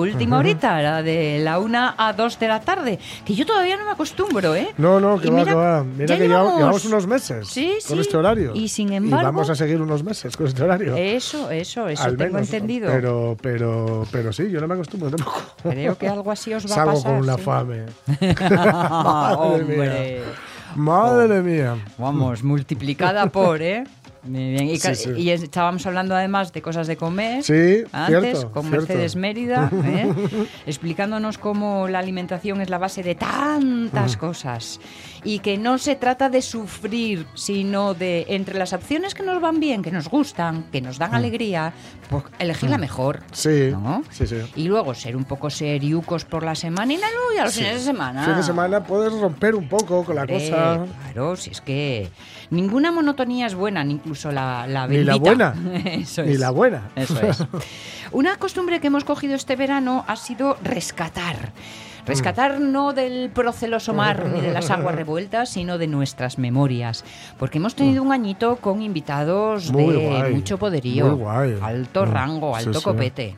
Última horita, la de la una a dos de la tarde, que yo todavía no me acostumbro, ¿eh? No, no, que Y va, mira, que va. Mira que llevamos, unos meses Sí, con sí. este horario. Y sin embargo- vamos a seguir unos meses con este horario. Eso, eso, eso Al tengo menos, entendido. Pero, pero, pero sí, yo no me acostumbro tampoco. Creo que algo así os va a pasar. con una sí. fame. Madre hombre. Madre mía. Vamos, multiplicada por, ¿eh? Muy bien. Y, Sí, ca- sí. y estábamos hablando además de cosas de comer. Sí, Antes, cierto, con cierto. Mercedes Mérida, ¿eh? explicándonos cómo la alimentación es la base de tantas cosas y que no se trata de sufrir, sino de entre las opciones que nos van bien, que nos gustan, que nos dan alegría, pues elegir la mejor. Sí, ¿no? sí, sí. Y luego ser un poco seriucos por la semana y no, y a los fines de semana. Fin de semana puedes romper un poco con la Hombre, cosa. Claro, si es que ninguna monotonía es buena, ni incluso la, la Ni la buena, Eso ni es. la buena. Eso es. Una costumbre que hemos cogido este verano ha sido rescatar. Rescatar Mm. no del proceloso mar ni de las aguas revueltas, sino de nuestras memorias. Porque hemos tenido un añito con invitados Mm. Muy de guay, mucho poderío, alto Mm, rango, alto sí. copete.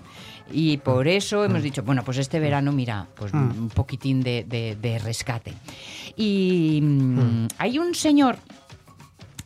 Y por eso hemos dicho, bueno, pues este verano, mira, pues Mm. un poquitín de, de- de rescate. Y mm, hay un señor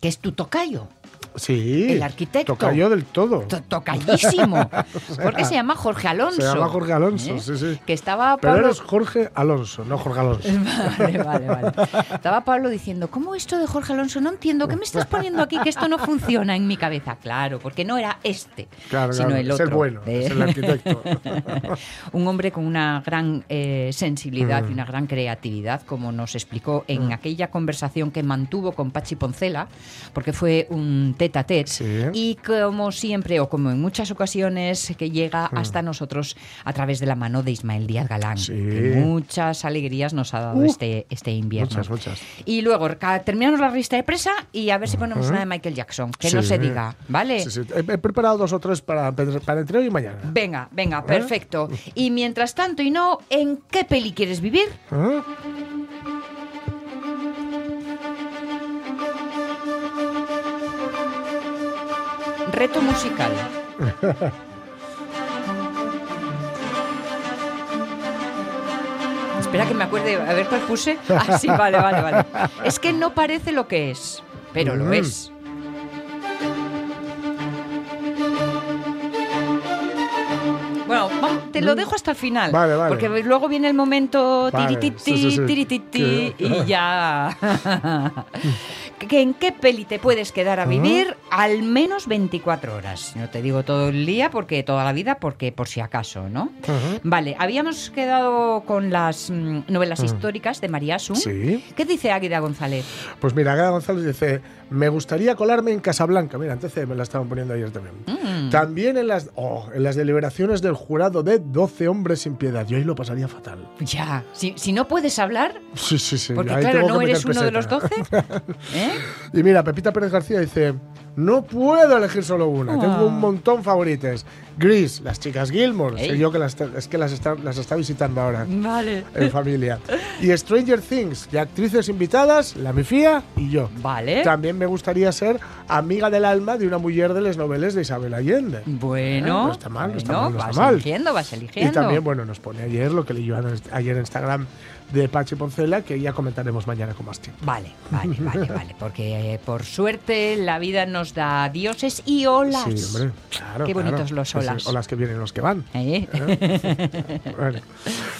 es tu tocayo, Sí. El arquitecto. Tocayo del todo. to- tocayísimo, porque se llama Jorge Alonso. Se llama Jorge Alonso, ¿eh? sí, sí. Que estaba Pero Pablo... eres Jorge Alonso, no Jorge Alonso. Vale, vale, vale. Estaba Pablo diciendo, ¿cómo esto de Jorge Alonso? No entiendo, ¿qué me estás poniendo aquí? Que esto no funciona en mi cabeza. Claro, porque no era este, Claro, sino claro, el es otro. el bueno, es el arquitecto. un hombre con una gran eh, sensibilidad Mm. y una gran creatividad, como nos explicó en aquella conversación que mantuvo con Pachi Poncela, porque fue un tete a tete. Sí. Y como siempre, o como en muchas ocasiones, que llega hasta nosotros a través de la mano de Ismael Díaz Galán. Sí. Que muchas alegrías nos ha dado Uh, este, este invierno. muchas, muchas. Y luego terminamos la lista de presa y a ver si ponemos una de Michael Jackson. Que no se diga, ¿vale? Sí, sí. He, he preparado dos o tres para, para entre hoy y mañana. Venga, venga, ¿Eh? perfecto. Y mientras tanto, y no, ¿en qué peli quieres vivir? ¿Eh? Reto musical. Espera que me acuerde, a ver cuál puse. Ah, sí, vale, vale, vale. Es que no parece lo que es, pero lo Mm. es. Bueno, vamos, te lo dejo hasta el final. Vale, vale. Porque luego viene el momento Vale, tirititi, sí, sí, sí. tirititi, y ya. ¿Que ¿En qué peli te puedes quedar a vivir al menos 24 horas? No te digo todo el día, porque toda la vida, porque por si acaso, ¿no? Vale, habíamos quedado con las mm, novelas históricas de María Asun. Sí. ¿Qué dice Águida González? Pues mira, Gada González dice, me gustaría colarme en Casablanca. Mira, entonces me la estaban poniendo ayer también. Mm. También en las, oh, en las deliberaciones del jurado de 12 hombres sin piedad. Yo ahí lo pasaría fatal. Ya, si, si no puedes hablar, Sí, sí, sí. porque ahí claro, no eres uno de los peseta. 12. ¿eh? Y mira, Pepita Pérez García dice, no puedo elegir solo una, Ah. tengo un montón favoritas. Gris, las chicas Gilmore, sé yo que las, es que las está, las está visitando ahora Vale. en familia. Y Stranger Things, y actrices invitadas, la Mifía y yo. Vale. También me gustaría ser amiga del alma de una mujer de las novelas de Isabel Allende. Bueno, No está mal, no está mal, no está vas mal. eligiendo, vas eligiendo. Y también, bueno, nos pone ayer lo que leí yo ayer en Instagram de Pachi Poncela, que ya comentaremos mañana con más tiempo. Vale, vale, vale, vale. Porque eh, por suerte la vida nos da dioses y olas. Sí, hombre, claro. Qué claro. bonitos los Sí, sí, olas. Olas que vienen, los que van. ¿Eh? Bueno.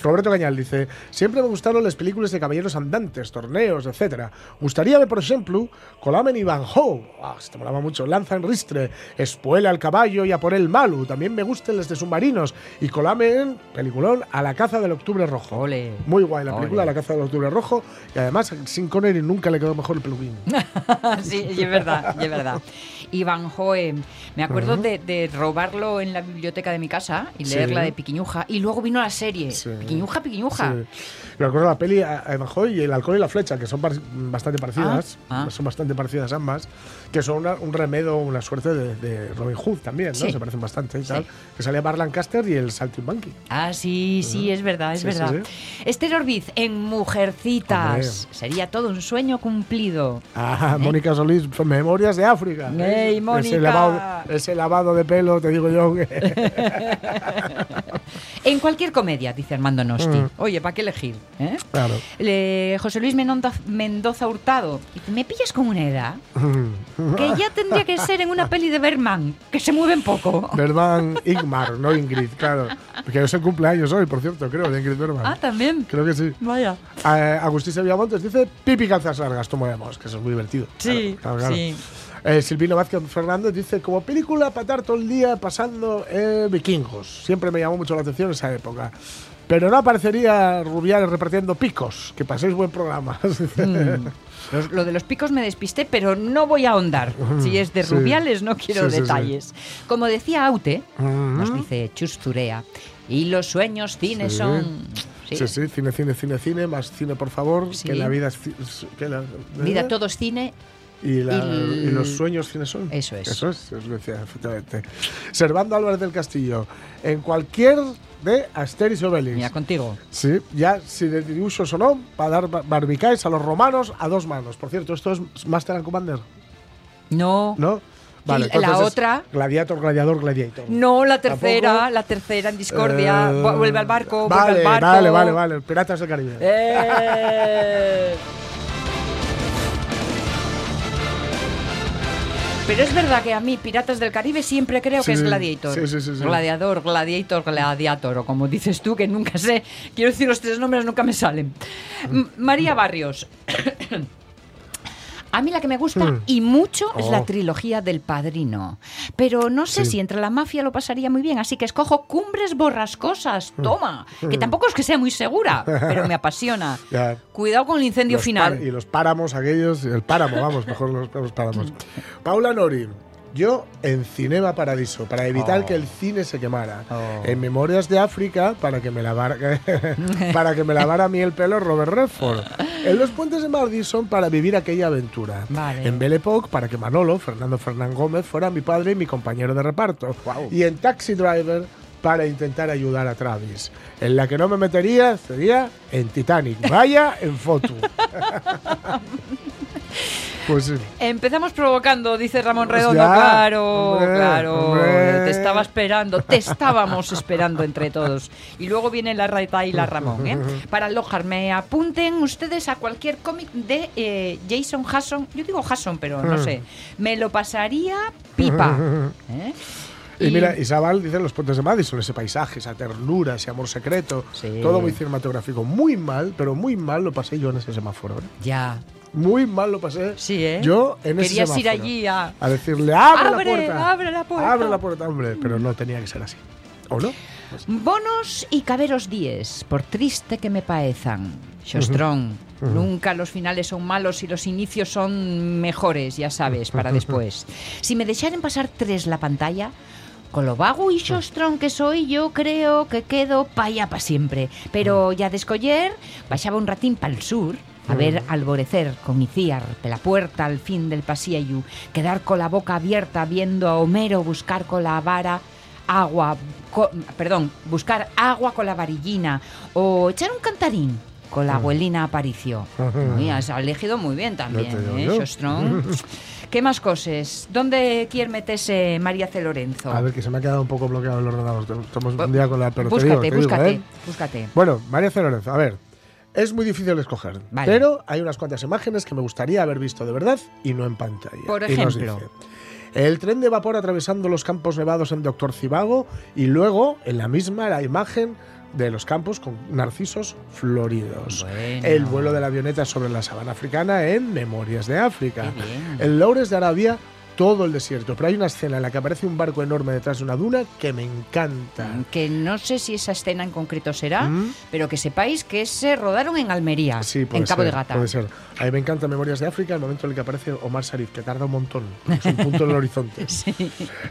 Roberto Cañal dice Siempre me gustaron las películas de caballeros andantes, torneos, etc. Gustaríame, por ejemplo, Colamen y Van Ho. Ah, esto molaba mucho. Lanza en ristre, espuela al caballo y a por el malu. También me gustan las de submarinos. Y Colamen, peliculón, a la caza del octubre rojo. Ole. Muy guay la película, la caza del octubre rojo. Y además, sin Connery nunca le quedó mejor el peluquín. sí, y es verdad, y es verdad. Y Van Hoe, me acuerdo de, de robarlo en la biblioteca de mi casa y Sí. leerla de Piquiñuja. Y luego vino la serie. Sí. Piquiñuja, Piquiñuja. Sí. Me acuerdo la peli a- Evan Hoy y El alcohol y la flecha, que son par- bastante parecidas. Ah, ah. Son bastante parecidas ambas. Que son una- un remedo, una suerte de, de Robin Hood también, ¿no? Sí. Se parecen bastante y Sí. tal. Que salía Bar Lancaster y el Saltimbanqui. Ah, sí, sí, es verdad, es Sí, verdad. sí, Esther Orbiz en Mujercitas. Hombre. Sería todo un sueño cumplido. Ah, Mónica Solís, Memorias de África. ¿Eh? ¡Ey, Ese lavado, ese lavado de pelo, te digo yo. En cualquier comedia, dice Armando Nosti. Mm. Oye, ¿para qué elegir? eh? claro. Le- José Luis Menonda- Mendoza Hurtado. Me pillas con una edad que ya tendría que ser en una peli de Berman, que se mueven poco. Berman Ingmar, no Ingrid, claro. Que es el cumpleaños hoy, por cierto, creo, de Ingrid Berman. Ah, también. Creo que sí. Vaya. Eh, Agustín Sevilla Montes dice pipi calzas largas, tomemos, que eso es muy divertido. Sí, Claro, claro, claro. sí. Eh, Silvino Vázquez Fernández dice como película para estar todo el día pasando eh, vikingos. Siempre me llamó mucho la atención esa época. Pero no aparecería Rubiales repartiendo picos. Que paséis buen programa. Mm. Los- lo de los picos me despisté, pero no voy a ahondar. Si es de Sí. rubiales, no quiero Sí, sí, sí. detalles. Como decía Aute, Mm. nos dice Chus Zurea, y los sueños cines Sí. son. Sí. Sí, sí, cine, cine, cine, cine, más cine, por favor. Sí. Que la vida es. Que la, Vida ¿eh? todo es cine. Y, la- y- y los sueños cines son. Eso es. Eso es, eso lo decía, efectivamente. Servando Álvarez del Castillo. En cualquier de Asteris Obelix. Mira, contigo. Sí, ya si de dibuixos o no, para dar bar- barbicáis a los romanos a dos manos. Por cierto, esto es Master and Commander, No. ¿no? La entonces es otra. Gladiator, gladiador, gladiator. No, la tercera, ¿Tampoco? la tercera en discordia. Eh, Vu- vuelve al barco, vale, vuelve al barco. Vale, vale, vale. Piratas del Caribe. Eh. Pero es verdad que a mí, Piratas del Caribe, siempre creo que es Gladiator. sí, sí, sí, sí. Gladiador, Gladiator, Gladiator, o como dices tú, que nunca sé. Quiero decir, los tres nombres nunca me salen. M- María Barrios. A mí la que me gusta Mm. y mucho es la Oh. trilogía del Padrino. Pero no sé Sí. si entre la mafia lo pasaría muy bien, así que escojo Cumbres Borrascosas. Mm. Toma, que tampoco es que sea muy segura, pero me apasiona. Cuidado con el incendio Los final. y los páramos aquellos, el páramo, vamos, mejor los, los páramos. Paula Nori, yo en Cinema Paradiso, para evitar Oh. que el cine se quemara. Oh. En Memorias de África, para que me lavara, para que me lavara a mí el pelo Robert Redford. En Los Puentes de Madison, para vivir aquella aventura. Vale. En Belle Époque, para que Manolo, Fernando Fernán Gómez, fuera mi padre y mi compañero de reparto. Guau. Y en Taxi Driver, para intentar ayudar a Travis. En la que no me metería sería en Titanic. Vaya en foto. pues sí. Empezamos provocando, dice Ramón Hostia, Redondo. claro, hombre, claro. hombre. Te estaba esperando, te estábamos esperando entre todos. Y luego viene la Rita y la Ramón. ¿eh? Para alojarme, apunten ustedes a cualquier cómic de eh, Jason Hasson. Yo digo Hasson, pero no Mm. sé. Me lo pasaría pipa. ¿eh? Y, mira, Isabel dice Los Puentes de Madison, ese paisaje, esa ternura, ese amor secreto. Sí. Todo muy cinematográfico. Muy mal, pero muy mal lo pasé yo en ese semáforo. ¿eh? Ya. Muy mal lo pasé. Sí, ¿eh? Yo en ese Querías ir allí a. A decirle, abre, Abre, la puerta. abre la puerta. Abre la puerta, hombre. Pero no tenía que ser así. ¿O no? Pues- Bonos y caberos dies, por triste que me paezan. Xostrón, nunca los finales son malos y los inicios son mejores, ya sabes, para después. Si me dejaren pasar tres la pantalla, con lo vago y xostrón que soy, yo creo que quedo pa' allá pa' siempre. Pero ya de escoller, baixaba un ratín pa'l sur, a ver alborecer con Iciar, pela puerta al fin del pasillo, quedar con la boca abierta viendo a Homero buscar con la vara agua, co- perdón, buscar agua con la varillina o echar un cantarín con la abuelina Aparicio. Uy, has elegido muy bien también, ¿eh? ¿Qué más cosas? ¿Dónde quiere meterse María C. Lorenzo? A ver, que se me ha quedado un poco bloqueado el ordenador. Estamos un día con la pero te búscate, digo, te digo, búscate, ¿eh? búscate. Bueno, María C. Lorenzo, a ver. Es muy difícil escoger, Vale. pero hay unas cuantas imágenes que me gustaría haber visto de verdad y no en pantalla. Por ejemplo. dice, El tren de vapor atravesando los campos nevados en Doctor Cibago y luego en la misma la imagen de los campos con narcisos floridos. Bueno. El vuelo de la avioneta sobre la sabana africana en Memorias de África. En Loures de Arabia, todo el desierto. Pero hay una escena en la que aparece un barco enorme detrás de una duna que me encanta. Que no sé si esa escena en concreto será, Mm. pero que sepáis que se rodaron en Almería, Sí, en Cabo ser, de Gata. Puede ser. A mí me encanta Memorias de África el momento en el que aparece Omar Sharif, que tarda un montón. Es un punto en el horizonte.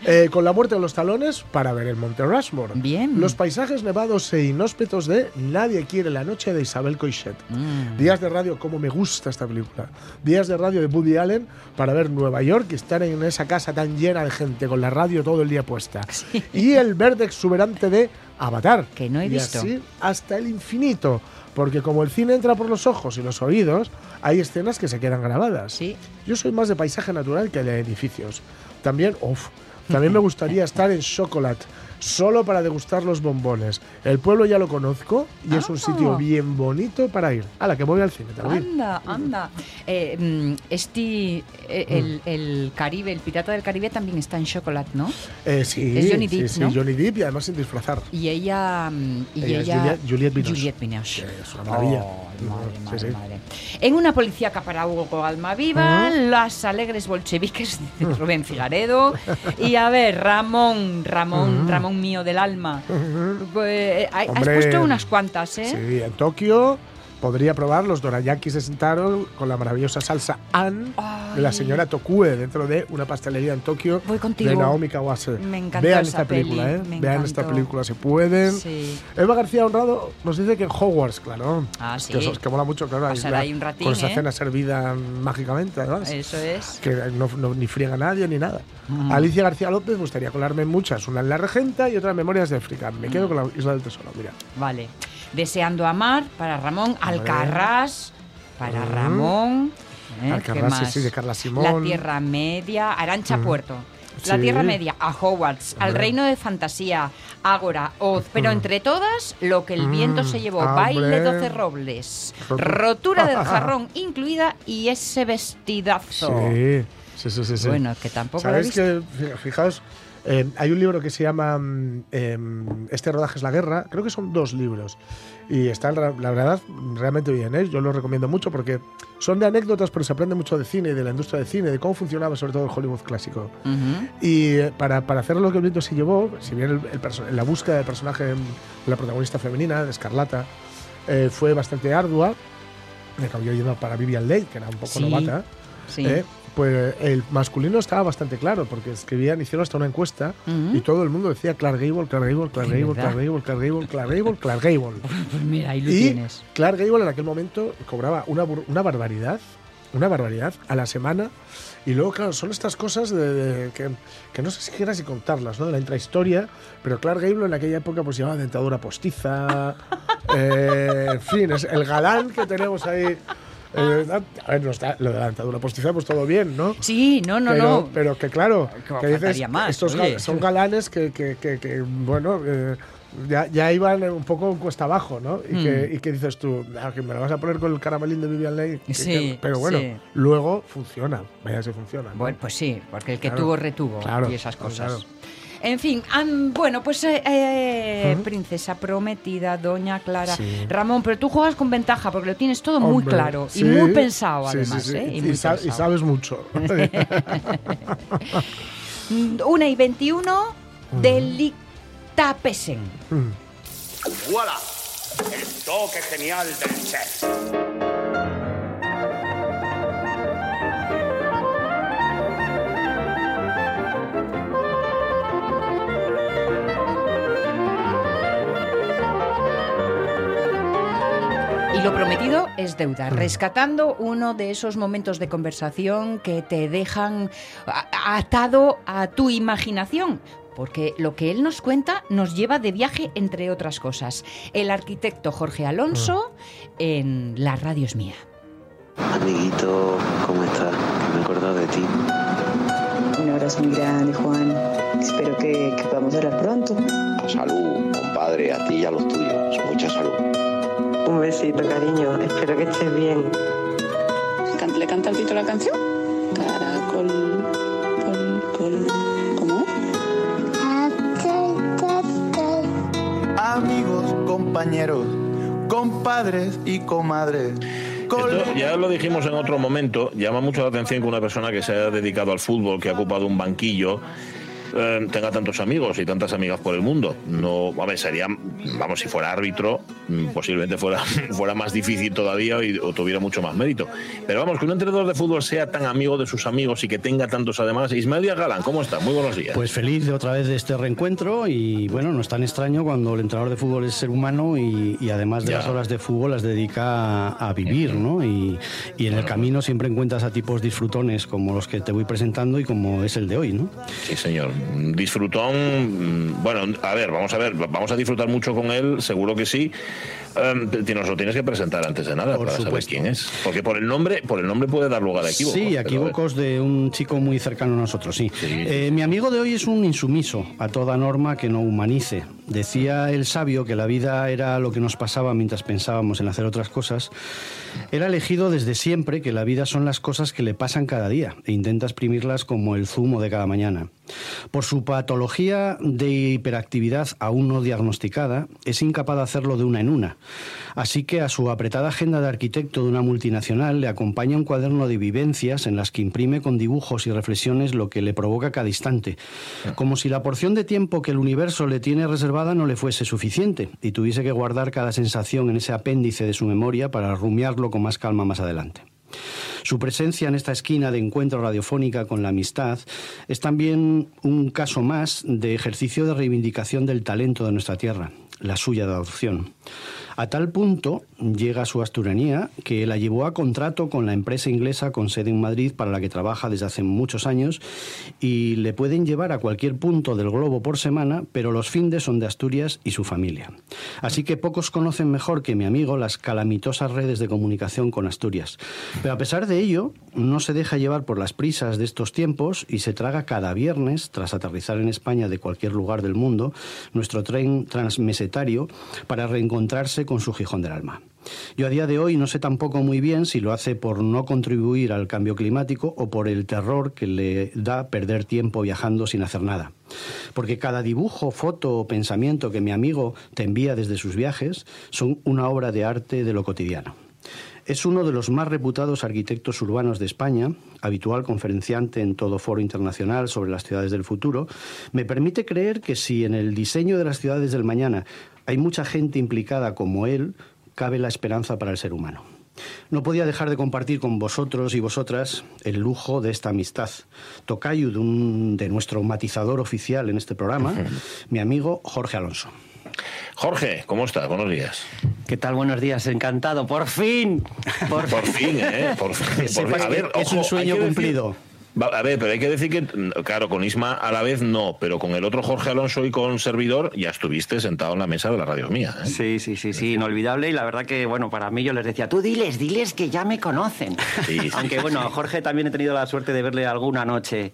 Eh, con la muerte en los talones para ver el Monte Rushmore. Bien. Los paisajes nevados e inhóspitos de Nadie quiere la noche de Isabel Coixet. Mm. Días de radio, como me gusta esta película. Días de radio de Woody Allen para ver Nueva York y estar en esa casa tan llena de gente con la radio todo el día puesta. Y el verde exuberante de Avatar. Que no he y visto. así hasta el infinito. Porque como el cine entra por los ojos y los oídos, hay escenas que se quedan grabadas. Sí. Yo soy más de paisaje natural que de edificios. También, uff, también me gustaría estar en Chocolat, solo para degustar los bombones. El pueblo ya lo conozco y es un Ah. sitio bien bonito para ir. A la que voy al cine también. Anda, anda. Eh, mm, este, eh, el, el Caribe, el Pirata del Caribe también está en Chocolate, ¿no? Eh, sí, Es Johnny Depp, sí, ¿no? Johnny Depp y además sin disfrazar. Y ella. mm, Y Ella ella, es Juliette- Juliette Binoche. Juliette Binoche. Es una maravilla. Oh, madre, madre, sí. madre. En una policía para Hugo Alma Viva, las alegres bolcheviques de Rubén Figaredo. Y a ver, Ramón, Ramón, Ramón mío del alma. Pues, has Hombre, puesto unas cuantas, ¿eh? Sí, en Tokio podría probar los dorayakis de Sentaro con la maravillosa salsa An de la señora Tokue dentro de una pastelería en Tokio Voy contigo. de Naomi Kawase. Me encantó Vean esa esta película, peli, ¿eh? me Vean encantó. esta película si pueden. Sí. Eva García Honrado nos dice que en Hogwarts, claro. Ah, sí. Que, eso- que mola mucho, claro. Pasar ahí un ratín, Con esa ¿eh? cena servida mágicamente, además. Eso es. Que no, no- ni friega a nadie ni nada. Mm. Alicia García López gustaría colarme muchas. Una en La Regenta y otra en Memorias de África. Me Mm. quedo con la Isla del Tesoro, mira. Vale. Deseando amar para Ramón. Alcarrás para Ramón. ¿eh? Alcarrás, ¿Qué sí, de Carla La Simón. Tierra Media. Arancha Puerto. La Sí. Tierra Media, a Hogwarts, al. Reino de Fantasía, Ágora, Oz, pero entre todas, lo que el viento se llevó, Ah, baile hombre. 12 robles, Rotu- rotura del jarrón incluida y ese vestidazo. Sí, sí, sí, sí. sí. Bueno, que tampoco lo he ¿Sabéis que, fi- fijaos, eh, hay un libro que se llama em, Este rodaje es la guerra, creo que son dos libros, y está la, verdad realmente bien, ¿eh? yo lo recomiendo mucho porque son de anécdotas, pero se aprende mucho de cine, de la industria del cine, de cómo funcionaba sobre todo el Hollywood clásico. Ujú. Y eh, para, para hacer lo que viento se llevó, si bien el, el la búsqueda del personaje de la protagonista femenina, de Escarlata, eh, fue bastante ardua, me acabó yendo para Vivian Leigh, que era un poco Sí, novata, Sí. Pues el masculino estaba bastante claro, porque escribían, hicieron hasta una encuesta y todo el mundo decía Clark Gable, Clark Gable, Clark ¿De Gable? Clark Gable, Clark Gable, Clark Gable, Clark Gable. Pues mira, ahí lo y tienes. Clark Gable en aquel momento cobraba una, una barbaridad, una barbaridad a la semana. Y luego, claro, son estas cosas de, de- que, que no sé siquiera si contarlas, ¿no? De la intrahistoria, pero Clark Gable en aquella época pues llevaba dentadura postiza, eh, en fin, es el galán que tenemos ahí. Eh, a ver, no está, lo de la dentadura postiza, pues todo bien, ¿no? Sí, no, no, pero, no. pero que claro, Como que dices, más, estos gal- son galanes que, que- que- que, bueno, eh, ya, ya iban un poco cuesta abajo, ¿no? Y, que, Mm. y que dices tú, "Ah, que me lo vas a poner con el caramelín de Vivian Leigh. Sí, pero bueno, sí. luego funciona, vaya si funciona. ¿no? Bueno, pues sí, porque el que Claro, tuvo retuvo claro, y esas cosas. claro. En fin, bueno, pues eh, eh, princesa prometida, doña Clara. Sí. Ramón, pero tú juegas con ventaja porque lo tienes todo muy claro sí, y muy pensado sí, además. sí, ¿eh? Y Y, muy sa- y pensado. sabes mucho. Una y 21 Delictapesen. Mm. ¡Voilà! El toque genial del chef. Lo prometido es deuda, rescatando uno de esos momentos de conversación que te dejan atado a tu imaginación. Porque lo que él nos cuenta nos lleva de viaje, entre otras cosas. El arquitecto Jorge Alonso en La Radio es mía. Amiguito, ¿cómo estás? Que me he acordado de ti. Un abrazo muy grande, Juan. Espero que, que podamos hablar pronto. Salud, compadre, a ti y a los tuyos. Mucha salud. Un besito, cariño. Espero que estés bien. ¿Le canta el Tito la canción? Caracol, col, ¿Cómo? Amigos, compañeros, compadres y comadres. Esto ya lo dijimos en otro momento, llama mucho la atención que una persona que se haya dedicado al fútbol, que ha ocupado un banquillo, eh, tenga tantos amigos y tantas amigas por el mundo. No, a ver, sería, vamos, si fuera árbitro, mm, posiblemente fuera, fuera más difícil todavía y, o tuviera mucho más mérito. Pero vamos, que un entrenador de fútbol sea tan amigo de sus amigos y que tenga tantos además. Ismael Díaz Galán, ¿cómo está? Muy buenos días. Pues feliz de otra vez de este reencuentro y bueno, no es tan extraño cuando el entrenador de fútbol es ser humano y, y además de Ya. las horas de fútbol las dedica a, a vivir, ¿no? Y, y en el camino siempre encuentras a tipos disfrutones como los que te voy presentando y como es el de hoy, ¿no? Sí, señor. Disfrutón. mm, Bueno, a ver, vamos a ver, vamos a disfrutar mucho con él, seguro que sí. Em, te- nos lo tienes que presentar antes de nada Por para supuesto. saber quién es. Porque por el nombre, por el nombre puede dar lugar a equívocos. Sí, a equívocos de un chico muy cercano a nosotros, sí. Eh, mi amigo de hoy es un insumiso a toda norma que no humanice. Decía el sabio que la vida era lo que nos pasaba mientras pensábamos en hacer otras cosas. Él ha elegido desde siempre que la vida son las cosas que le pasan cada día e intenta exprimirlas como el zumo de cada mañana. Por su patología de hiperactividad aún no diagnosticada, es incapaz de hacerlo de una en una. Así que a su apretada agenda de arquitecto de una multinacional le acompaña un cuaderno de vivencias en las que imprime con dibujos y reflexiones lo que le provoca cada instante, como si la porción de tiempo que el universo le tiene reservada no le fuese suficiente y tuviese que guardar cada sensación en ese apéndice de su memoria para rumiarlo con más calma más adelante. Su presencia en esta esquina de encuentro radiofónica con la amistad es también un caso más de ejercicio de reivindicación del talento de nuestra tierra, la suya de adopción. A tal punto llega su asturanía que la llevó a contrato con la empresa inglesa con sede en Madrid para la que trabaja desde hace muchos años y le pueden llevar a cualquier punto del globo por semana, pero los findes son de Asturias y su familia. Así que pocos conocen mejor que mi amigo las calamitosas redes de comunicación con Asturias. Pero a pesar de ello, no se deja llevar por las prisas de estos tiempos y se traga cada viernes, tras aterrizar en España de cualquier lugar del mundo, nuestro tren transmesetario para reencontrarse con su Gijón del alma. Yo a día de hoy no sé tampoco muy bien si lo hace por no contribuir al cambio climático o por el terror que le da perder tiempo viajando sin hacer nada. Porque cada dibujo, foto o pensamiento que mi amigo te envía desde sus viajes son una obra de arte de lo cotidiano. Es uno de los más reputados arquitectos urbanos de España, habitual conferenciante en todo foro internacional sobre las ciudades del futuro. Me permite creer que si en el diseño de las ciudades del mañana hay mucha gente implicada como él, cabe la esperanza para el ser humano. No podía dejar de compartir con vosotros y vosotras el lujo de esta amistad. Tocayo de, un- de nuestro matizador oficial en este programa, mi amigo Jorge Alonso. Jorge, ¿cómo estás? Buenos días. ¿Qué tal? Buenos días, encantado. Por fin. Por, Por fin, ¿eh? Por fin. Que sepas Por fin. A ver, es un sueño decir- cumplido. A ver, pero hay que decir que, claro, con Isma a la vez no, pero con el otro Jorge Alonso y con Servidor ya estuviste sentado en la mesa de la radio mía. ¿eh? Sí, sí, sí, sí, inolvidable. Y la verdad que, bueno, para mí yo les decía, tú diles, diles que ya me conocen. Sí, sí. Aunque, bueno, a Jorge también he tenido la suerte de verle alguna noche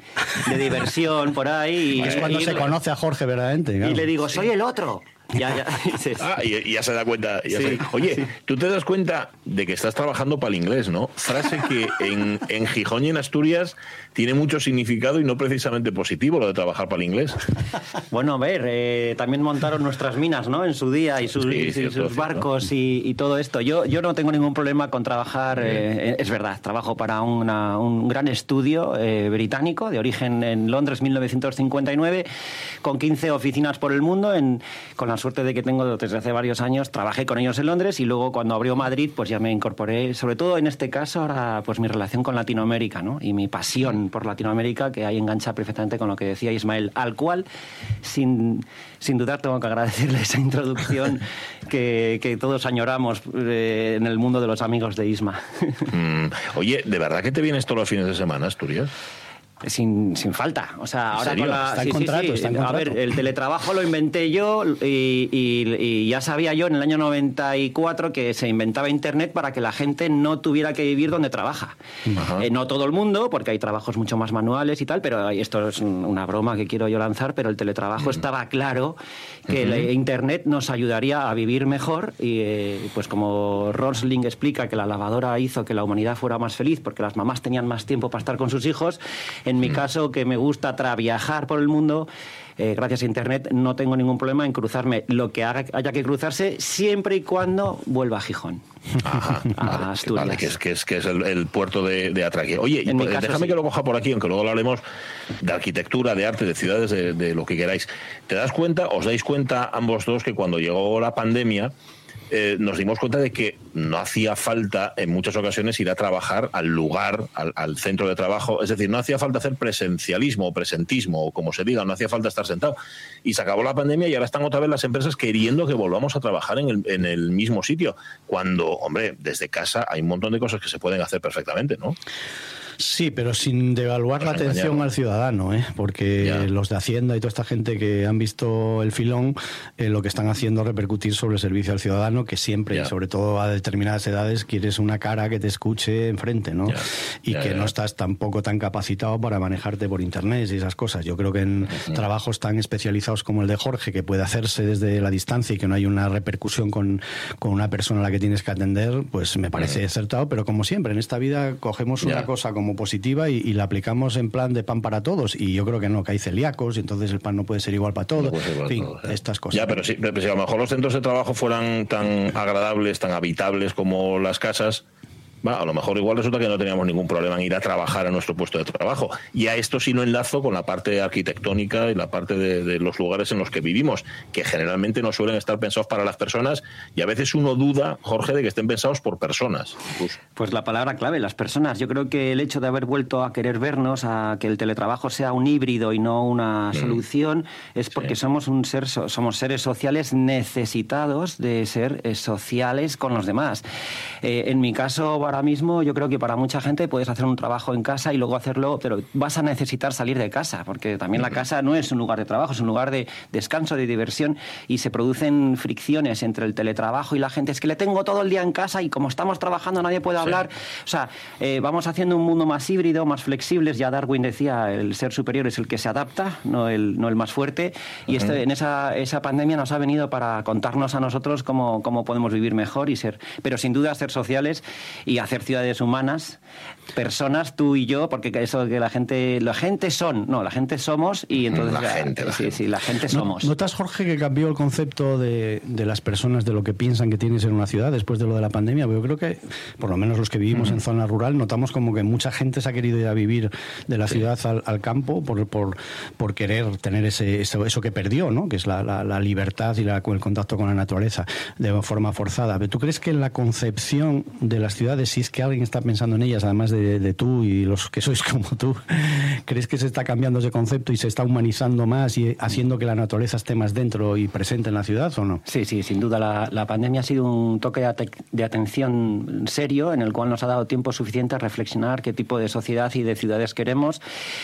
de diversión por ahí. Y, Es cuando y- se conoce a Jorge verdaderamente. Y le digo, soy el otro. Ya, ya. dices, Ah, y, ya se da cuenta. ya Sí, se- Oye, tú te das cuenta de que estás trabajando para el inglés, ¿no? Frase que en, en Gijón y en Asturias tiene mucho significado y no precisamente positivo lo de trabajar para el inglés. Bueno, a ver, eh, también montaron nuestras minas, ¿no? En su día y sus, Sí, y cierto, sus cierto. barcos y, y todo esto. Yo, yo no tengo ningún problema con trabajar, eh, es verdad, trabajo para una- un gran estudio eh, británico de origen en Londres 1959, con 15 oficinas por el mundo, en- con la suerte de que tengo desde hace varios años, trabajé con ellos en Londres y luego cuando abrió Madrid, pues ya me incorporé, sobre todo en este caso, ahora pues mi relación con Latinoamérica, ¿no? Y mi pasión por Latinoamérica, que ahí engancha perfectamente con lo que decía Ismael, al cual, sin, sin dudar, tengo que agradecerle esa introducción que, que todos añoramos eh, en el mundo de los amigos de Isma. Mm, oye, ¿de verdad que te vienes todos los fines de semana, Asturias? Sin, sin falta. O sea, ahora con la. Está en sí, contrato, sí. está en A ver, el teletrabajo lo inventé yo y, y- y ya sabía yo en el año 94 que se inventaba Internet para que la gente no tuviera que vivir donde trabaja. Eh, no todo el mundo, porque hay trabajos mucho más manuales y tal, pero esto es un- una broma que quiero yo lanzar, pero el teletrabajo estaba claro que Internet nos ayudaría a vivir mejor y eh, pues como Rosling explica que la lavadora hizo que la humanidad fuera más feliz porque las mamás tenían más tiempo para estar con sus hijos, En mi caso, que me gusta tra viajar por el mundo, eh, gracias a Internet no tengo ningún problema en cruzarme lo que haga, haya que cruzarse siempre y cuando vuelva a Gijón. Ajá, a Asturias. vale, que es, que es, que es el, el puerto de, de atraque. Oye, En pues, caso, déjame sí. que lo coja por aquí, aunque luego hablaremos de arquitectura, de arte, de ciudades, de, de lo que queráis. ¿Te das cuenta, os dais cuenta ambos dos que cuando llegó la pandemia eh, nos dimos cuenta de que no hacía falta en muchas ocasiones ir a trabajar al lugar, al, al centro de trabajo. Es decir, no hacía falta hacer presencialismo o presentismo, o como se diga, no hacía falta estar sentado. Y se acabó la pandemia y ahora están otra vez las empresas queriendo que volvamos a trabajar en el, en el mismo sitio. Cuando, hombre, desde casa hay un montón de cosas que se pueden hacer perfectamente, ¿no? Sí, pero sin devaluar la Nos atención al ciudadano, ¿eh? porque Ya. los de Hacienda y toda esta gente que han visto el filón, eh, lo que están haciendo es repercutir sobre el servicio al ciudadano, que siempre, Ya. y sobre todo a determinadas edades, quieres una cara que te escuche enfrente, ¿no? Ya. Y que no estás tampoco tan capacitado para manejarte por internet y esas cosas. Yo creo que en trabajos tan especializados como el de Jorge, que puede hacerse desde la distancia y que no hay una repercusión con, con una persona a la que tienes que atender, pues me parece acertado, pero como siempre, en esta vida cogemos una cosa como positiva y, y la aplicamos en plan de pan para todos. Y yo creo que no, que hay celíacos y entonces el pan no puede ser igual para todos. No puede ser para en fin, todos, ¿eh? estas cosas. Ya, pero sí, pero si a lo mejor los centros de trabajo fueran tan agradables, tan habitables como las casas, va, a lo mejor igual resulta que no teníamos ningún problema en ir a trabajar a nuestro puesto de trabajo. Y a esto sí lo enlazo con la parte arquitectónica y la parte de, de los lugares en los que vivimos, que generalmente no suelen estar pensados para las personas y a veces uno duda, Jorge, de que estén pensados por personas. incluso. Pues la palabra clave, las personas. Yo creo que el hecho de haber vuelto a querer vernos, a que el teletrabajo sea un híbrido y no una solución, es porque somos un ser, so- somos seres sociales necesitados de ser eh, sociales con los demás. Eh, en mi caso, ahora mismo, yo creo que para mucha gente puedes hacer un trabajo en casa y luego hacerlo, pero vas a necesitar salir de casa, porque también la casa no es un lugar de trabajo, es un lugar de descanso, de diversión, y se producen fricciones entre el teletrabajo y la gente. Es que le tengo todo el día en casa y como estamos trabajando nadie puede hablar. O sea, eh, vamos haciendo un mundo más híbrido, más flexibles. Ya Darwin decía, el ser superior es el que se adapta, no el, no el más fuerte. Y este, en esa, esa pandemia nos ha venido para contarnos a nosotros cómo, cómo podemos vivir mejor y ser, pero sin duda ser sociales y hacer ciudades humanas, personas, tú y yo, porque eso que la gente, la gente son, no, la gente somos y entonces La gente, la sí, gente. sí, la gente ¿No- somos. ¿Notas, Jorge, que cambió el concepto de, de las personas de lo que piensan que tienes en una ciudad después de lo de la pandemia? Yo creo que, por lo menos los que vivimos en zona rural, notamos como que mucha gente se ha querido ir a vivir de la ciudad al, al campo por, por, por querer tener ese, eso, eso que perdió, ¿no? que es la, la- la libertad y la- el contacto con la naturaleza de forma forzada. Pero ¿Tú crees que la concepción de las ciudades, si es que alguien está pensando en ellas, además de, de tú y los que sois como tú, crees que se está cambiando ese concepto y se está humanizando más y haciendo que la naturaleza esté más dentro y presente en la ciudad o no? Sí, sí, sin duda. La, la pandemia ha sido un toque de, de atención serio en el cual nos ha dado tiempo suficiente a reflexionar qué tipo de sociedad y de ciudades queremos,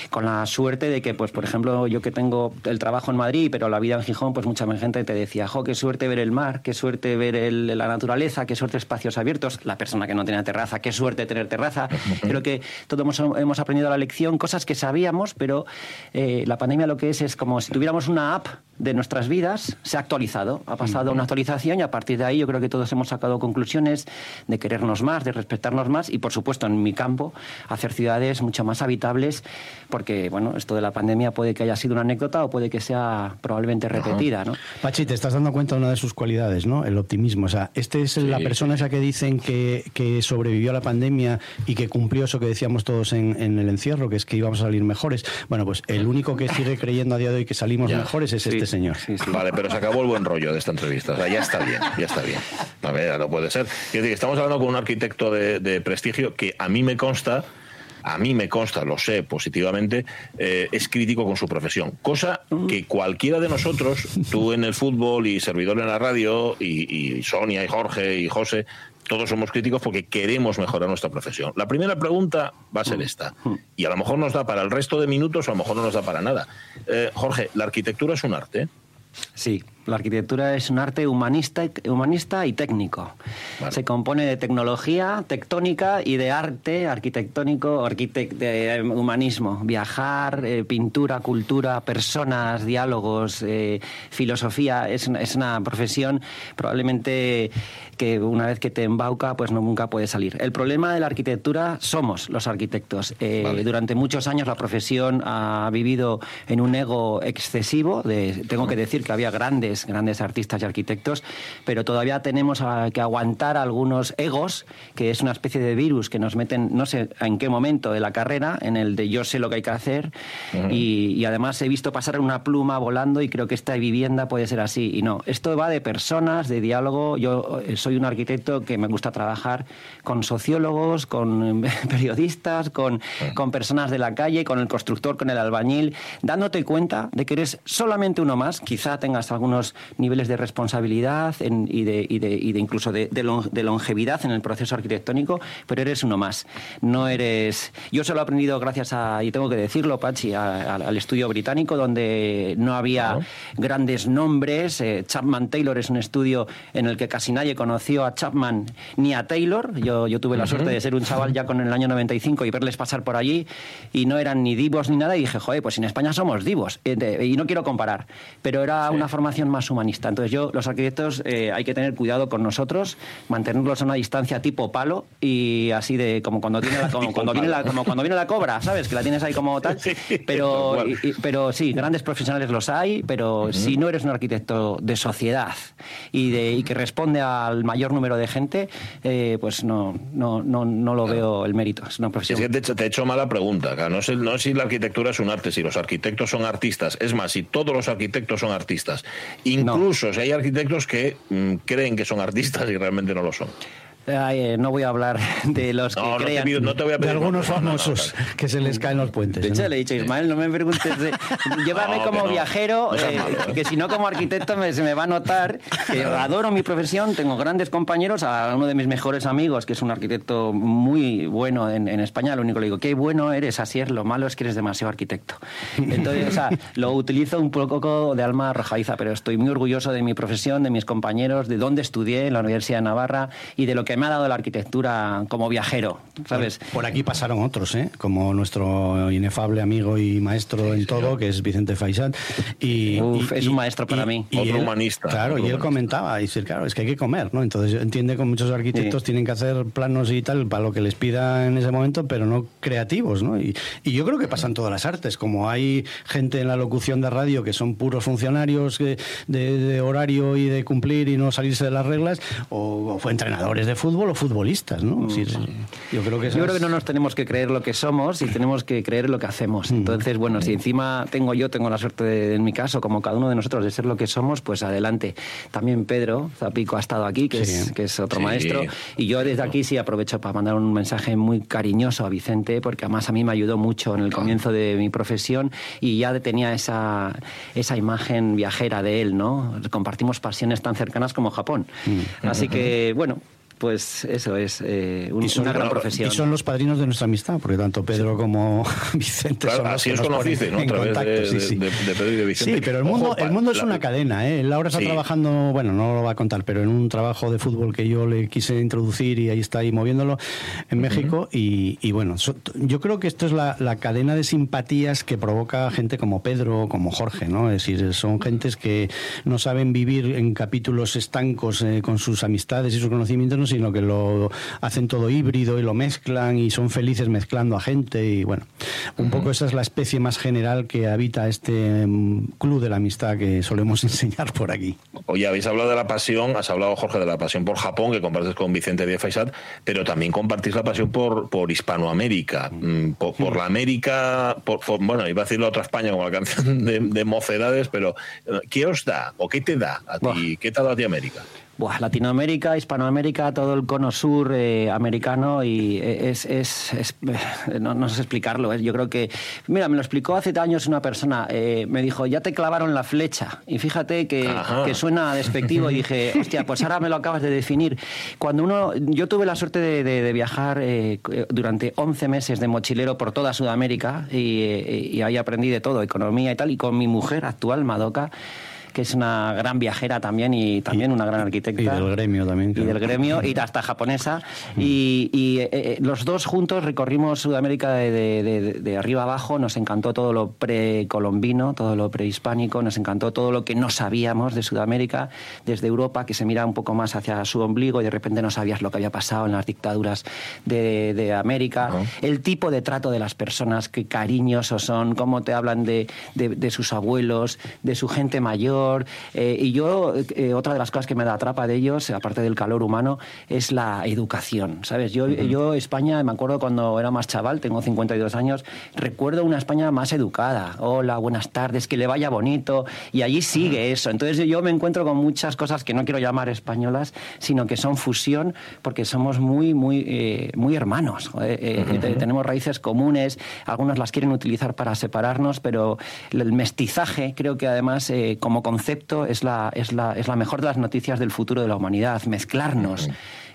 con la suerte de que, pues, por ejemplo, yo que tengo el trabajo en Madrid, pero la vida en Gijón, pues mucha gente te decía, jo, qué suerte ver el mar, qué suerte ver el- la naturaleza, qué suerte espacios abiertos. La persona que no tenía terraza, qué suerte tener terraza. Creo que todos hemos, hemos aprendido la lección, cosas que sabíamos, pero eh, la pandemia lo que es es como si tuviéramos una app de nuestras vidas, se ha actualizado, ha pasado una actualización y a partir de ahí yo creo que todos hemos sacado conclusiones de querernos más, de respetarnos más y por supuesto en mi campo hacer ciudades mucho más habitables porque bueno, esto de la pandemia puede que haya sido una anécdota o puede que sea probablemente repetida, ¿no? Pachi, te estás dando cuenta de una de sus cualidades, ¿no? El optimismo. O sea, este es la persona esa que dicen que, que sobrevivió a la pandemia y que cumplió eso que decíamos todos en, en el encierro, que es que íbamos a salir mejores. Bueno, pues el único que sigue creyendo a día de hoy que salimos Ya. mejores es este señor. Vale, pero se acabó el buen rollo de esta entrevista. O sea, ya está bien, ya está bien. A ver, no puede ser. Estamos hablando con un arquitecto de, de prestigio que a mí me consta, a mí me consta, lo sé positivamente, eh, es crítico con su profesión. Cosa que cualquiera de nosotros, tú en el fútbol y servidor en la radio, y, y Sonia y Jorge y José, todos somos críticos porque queremos mejorar nuestra profesión. La primera pregunta va a ser esta, y a lo mejor nos da para el resto de minutos o a lo mejor no nos da para nada. Eh, Jorge, ¿la arquitectura es un arte? Sí, la arquitectura es un arte humanista, humanista y técnico. Se compone de tecnología tectónica y de arte arquitectónico, arquitect de eh, humanismo. Viajar, eh, pintura, cultura, personas, diálogos, eh, filosofía. Es, es una profesión probablemente que una vez que te embauca, pues no, nunca puede salir. El problema de la arquitectura somos los arquitectos. Eh, Durante muchos años la profesión ha vivido en un ego excesivo. De, tengo que decir que había grandes, grandes artistas y arquitectos, pero todavía tenemos que aguantar algunos egos, que es una especie de virus que nos meten, no sé en qué momento de la carrera, en el de yo sé lo que hay que hacer, y, y además he visto pasar una pluma volando y creo que esta vivienda puede ser así. Y no, esto va de personas, de diálogo. Yo eh, soy un arquitecto que me gusta trabajar con sociólogos, con eh, periodistas, con, con personas de la calle, con el constructor, con el albañil, dándote cuenta de que eres solamente uno más. Quizá tengas algunos niveles de responsabilidad en- y, de, y de- y de incluso de, de lon- de longevidad en el proceso arquitectónico, pero eres uno más. No eres. Yo solo he aprendido gracias a, y tengo que decirlo, Pachi, a- a- al estudio británico, donde no había grandes nombres. Eh, Chapman Taylor es un estudio en el que casi nadie conoció a Chapman ni a Taylor. Yo, yo tuve la Ujú. suerte de ser un chaval ya con el año 95 y verles pasar por allí y no eran ni divos ni nada. Y dije, joder, pues en España somos divos. Eh, Y no quiero comparar, pero era una formación más humanista. Entonces yo, los arquitectos, eh, hay que tener cuidado con nosotros, mantenerlos a una distancia tipo palo y así de como cuando tiene la, como cuando viene la, como cuando viene la cobra, ¿sabes? Que la tienes ahí como tal. Pero, y- pero sí, grandes profesionales los hay, pero si no eres un arquitecto de sociedad y, de, y que responde al mayor número de gente, eh, pues no, no, no, no lo veo el mérito. Es una Es profesión. que te, he hecho- te he hecho mala pregunta. No, sé, no es si la arquitectura es un arte, si los arquitectos son artistas. Es más, si todos los arquitectos son artistas. Incluso si hay arquitectos que mm, creen que son artistas y realmente no lo son. Ay, eh, no voy a hablar de los que No, no te crean. pido- no te voy a De pedir algunos no, no, no, no, famosos que se les caen los puentes. De hecho, ¿no? le he dicho, Ismael, no me preguntes de... Llévame No, como viajero, eh, malo, ¿eh? que si no como arquitecto me- se me va a notar que adoro mi profesión, tengo grandes compañeros, a uno de mis mejores amigos, que es un arquitecto muy bueno en, en España, lo único que le digo, qué bueno eres, así es, lo malo es que eres demasiado arquitecto. Entonces, o sea, lo utilizo un poco de alma arrojadiza, pero estoy muy orgulloso de mi profesión, de mis compañeros, de dónde estudié en la Universidad de Navarra y de lo que me ha dado la arquitectura como viajero, ¿sabes? Por aquí pasaron otros, ¿eh? como nuestro inefable amigo y maestro en todo, que es Vicente Faisán. Y, Uf, y- es un maestro para mí. y Otro él- humanista, Claro, otro y él humanista. comentaba, dice, claro, es que hay que comer, ¿no? Entonces entiende que muchos arquitectos Sí. tienen que hacer planos y tal para lo que les pida en ese momento, pero no creativos, ¿no? Y, y yo creo que pasan todas las artes, como hay gente en la locución de radio que son puros funcionarios que- de, de horario y de cumplir y no salirse de las reglas, o, o fue entrenadores de fútbol o futbolistas, ¿no? Es decir, yo creo que Yo creo que no nos tenemos que creer lo que somos y tenemos que creer lo que hacemos. Entonces, bueno, si encima tengo yo, tengo la suerte, de- en mi caso, como cada uno de nosotros, de ser lo que somos, pues adelante. También Pedro Zapico ha estado aquí, que, Sí. es, que es otro Sí. maestro. Y yo desde aquí sí aprovecho para mandar un mensaje muy cariñoso a Vicente, porque además a mí me ayudó mucho en el comienzo de mi profesión y ya tenía esa, esa imagen viajera de él, ¿no? Compartimos pasiones tan cercanas como Japón. Así que, bueno. Pues eso es eh, un- Y son, una gran profesión. y son los padrinos de nuestra amistad, porque tanto Pedro como Vicente Claro, son los así que os nos conociste, ¿no? En contacto, de, sí, de- sí. de- de Pedro y de Vicente. Sí, pero el mundo, Ojo, el mundo es la- una cadena, ¿eh? Laura está Sí. trabajando, bueno, no lo va a contar, pero en un trabajo de fútbol que yo le quise introducir y ahí está ahí moviéndolo en México. Y, y bueno, so- yo creo que esto es la, la cadena de simpatías que provoca gente como Pedro o como Jorge, ¿no? Es decir, son gentes que no saben vivir en capítulos estancos eh, con sus amistades y sus conocimientos, ¿no? Sino que lo hacen todo híbrido y lo mezclan y son felices mezclando a gente. Y bueno, un poco esa es la especie más general que habita este mm, club de la amistad que solemos enseñar por aquí. Oye, habéis hablado de la pasión, has hablado, Jorge, de la pasión por Japón, que compartes con Vicente Díaz Faisat, pero también compartís la pasión por, por Hispanoamérica, mm, por, por la América, por, por- bueno, iba a decir la otra España como la canción de, de mocedades, pero eh, ¿qué os da o qué te da a ti? ¿Qué te ha dado a ti América? Buah, Latinoamérica, Hispanoamérica, todo el cono sur eh, americano y es, es- es- eh, no, no sé explicarlo. eh. Yo creo que, mira, me lo explicó hace años una persona, eh, me dijo, ya te clavaron la flecha y fíjate que, que suena despectivo y dije, hostia, pues ahora me lo acabas de definir. Cuando uno, yo tuve la suerte de, de- de viajar eh, durante 11 meses de mochilero por toda Sudamérica y, eh, y ahí aprendí de todo, economía y tal, y con mi mujer actual, Madoka, que es una gran viajera también y también una gran arquitecta. Y del gremio también. Y del gremio, y hasta japonesa. Y, y, eh, eh, los dos juntos recorrimos Sudamérica de, de- de- de arriba abajo. Nos encantó todo lo precolombino, todo lo prehispánico, nos encantó todo lo que no sabíamos de Sudamérica, desde Europa, que se mira un poco más hacia su ombligo y de repente no sabías lo que había pasado en las dictaduras de, de América. El tipo de trato de las personas, qué cariñosos son, cómo te hablan de, de- de sus abuelos, de su gente mayor. Eh, y yo, eh, otra de las cosas que me da atrapa de ellos, aparte del calor humano, es la educación. ¿Sabes? Yo, yo España, me acuerdo cuando era más chaval, tengo 52 años, recuerdo una España más educada. Hola, buenas tardes, que le vaya bonito. Y allí sigue eso. Entonces yo me encuentro con muchas cosas que no quiero llamar españolas, sino que son fusión, porque somos muy, muy, eh, muy hermanos. Eh, eh, te- Tenemos raíces comunes, algunos las quieren utilizar para separarnos, pero el mestizaje creo que además eh, como concepto es la, es, la, es la mejor de las noticias del futuro de la humanidad, mezclarnos.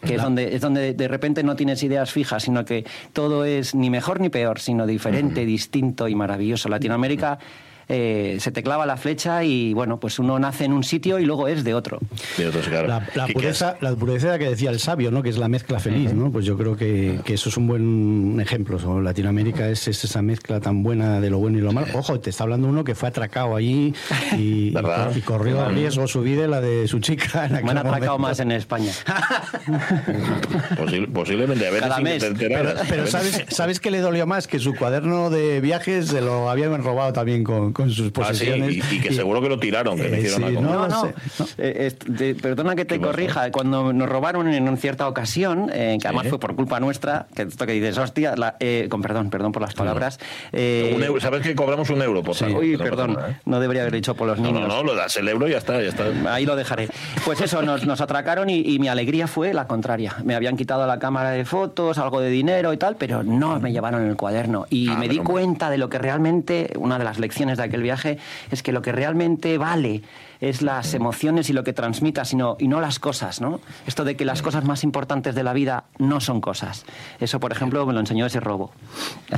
Que es donde, es donde de repente no tienes ideas fijas, sino que todo es ni mejor ni peor, sino diferente, distinto y maravilloso. Latinoamérica eh, se te clava la flecha y bueno, pues uno nace en un sitio y luego es de otro. De otros, claro. La, la ¿Qué- qué pureza, la pureza que decía el sabio, ¿no? que es la mezcla feliz, ¿no? pues yo creo que, que eso es un buen ejemplo. O Latinoamérica es, es esa mezcla tan buena de lo bueno y lo malo. Ojo, te está hablando uno que fue atracado allí y, y, ¿Verdad? y corrió a riesgo su vida y la de su chica. En Me han atracado momento. más en España. Posiblemente, a veces Cada mes. te. Pero, pero A veces- ¿sabes, ¿sabes qué le dolió más? Que su cuaderno de viajes se lo habían robado también con, con sus Ah, sí, posesiones. y, y que seguro que lo tiraron, que le Eh, hicieron sí, algo. no, No, no. sé, no. Eh, perdona que te corrija. Cuando nos robaron en una cierta ocasión, eh, que además Sí. fue por culpa nuestra, que esto que dices, hostia, la- eh, con perdón, perdón por las palabras. eh, Un euro, ¿Sabes que cobramos un euro por tanto? Uy, No perdón, nada, ¿eh? no debería haber dicho por los No, niños. no, no, lo das el euro y ya está, ya está. Ahí lo dejaré. Pues eso, nos, nos atracaron y, y mi alegría fue la contraria. Me habían quitado la cámara de fotos, algo de dinero y tal, pero no me llevaron el cuaderno. Y Ah, me di cuenta de lo que realmente, una de las lecciones de aquel viaje, es que lo que realmente vale es las emociones y lo que transmita, sino, y no las cosas, ¿no? Esto de que las cosas más importantes de la vida no son cosas. Eso, por ejemplo, me lo enseñó ese robo.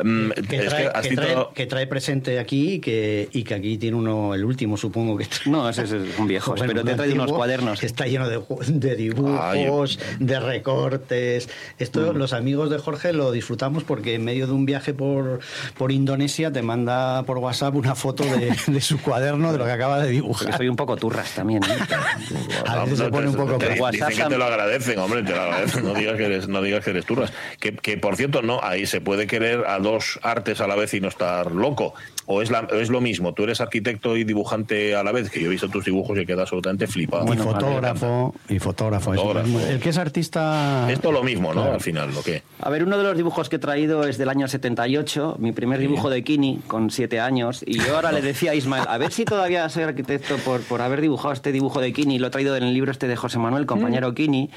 Mm, Que trae, que trae- que trae presente aquí y que, y que aquí tiene uno, el último supongo que trae. No, ese es un viejo, Bueno, pero te traído unos cuadernos. que Está lleno de dibujos, de recortes. Esto Mm. los amigos de Jorge lo disfrutamos porque en medio de un viaje por, por Indonesia te manda por WhatsApp una foto de, de su cuaderno, de lo que acaba de dibujar. Porque soy un poco turras también. ¿eh? A veces se No, pone un poco te- por Dicen que WhatsApp te lo agradecen, hombre, te lo agradecen. No digas que eres, no digas que eres turras. Que, que, por cierto, no, ahí se puede querer a dos artes a la vez y no estar loco. O es, la, es lo mismo, tú eres arquitecto y dibujante a la vez, que yo he visto tus dibujos y queda absolutamente flipado. y Bueno, fotógrafo, y fotógrafo. eso Fotógrafo. es. El que es artista... Esto lo mismo, ¿no? Claro. Al final, ¿lo que? A ver, uno de los dibujos que he traído es del año 78, mi primer dibujo de Kini, con siete años. Y yo ahora le decía a Ismael, a ver si todavía soy arquitecto por, por haber dibujado este dibujo de Kini. Lo he traído en el libro este de José Manuel, compañero Kini.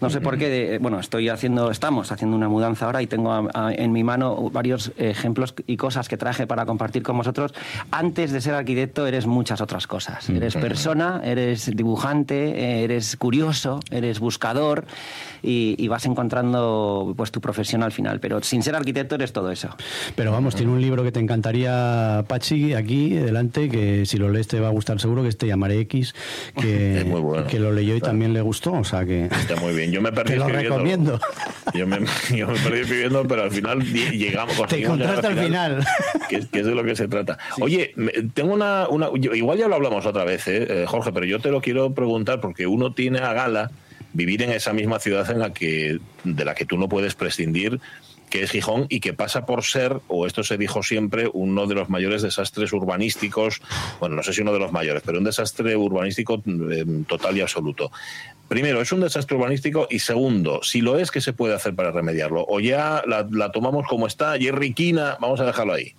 No sé por qué, de- bueno, estoy haciendo, estamos haciendo una mudanza ahora y tengo a- a- en mi mano varios ejemplos y cosas que traje para compartir con vosotros. Antes de ser arquitecto eres muchas otras cosas. Eres persona, eres dibujante, eres curioso, eres buscador y, y vas encontrando pues tu profesión al final. Pero sin ser arquitecto eres todo eso. Pero vamos, tiene un libro que te encantaría, Pachi, aquí delante, que si lo lees te va a gustar seguro, que es Te llamaré X, que, Es muy bueno. que lo leyó y también le gustó, o sea que... Está muy bien. Yo me perdí Te lo recomiendo. Yo me, yo me perdí escribiendo, pero al final llegamos. Te encontraste al final. que, es- que es de lo que se trata. Oye, tengo una, igual ya lo hablamos otra vez, ¿eh, Eh, Jorge, pero yo te lo quiero preguntar porque uno tiene a gala vivir en esa misma ciudad en la que de la que tú no puedes prescindir que es Gijón y que pasa por ser, o esto se dijo siempre, uno de los mayores desastres urbanísticos, bueno, no sé si uno de los mayores, pero un desastre urbanístico eh, total y absoluto. Primero, es un desastre urbanístico y segundo, si lo es, ¿qué se puede hacer para remediarlo? O ya la, la tomamos como está, Jerry Quina, vamos a dejarlo ahí.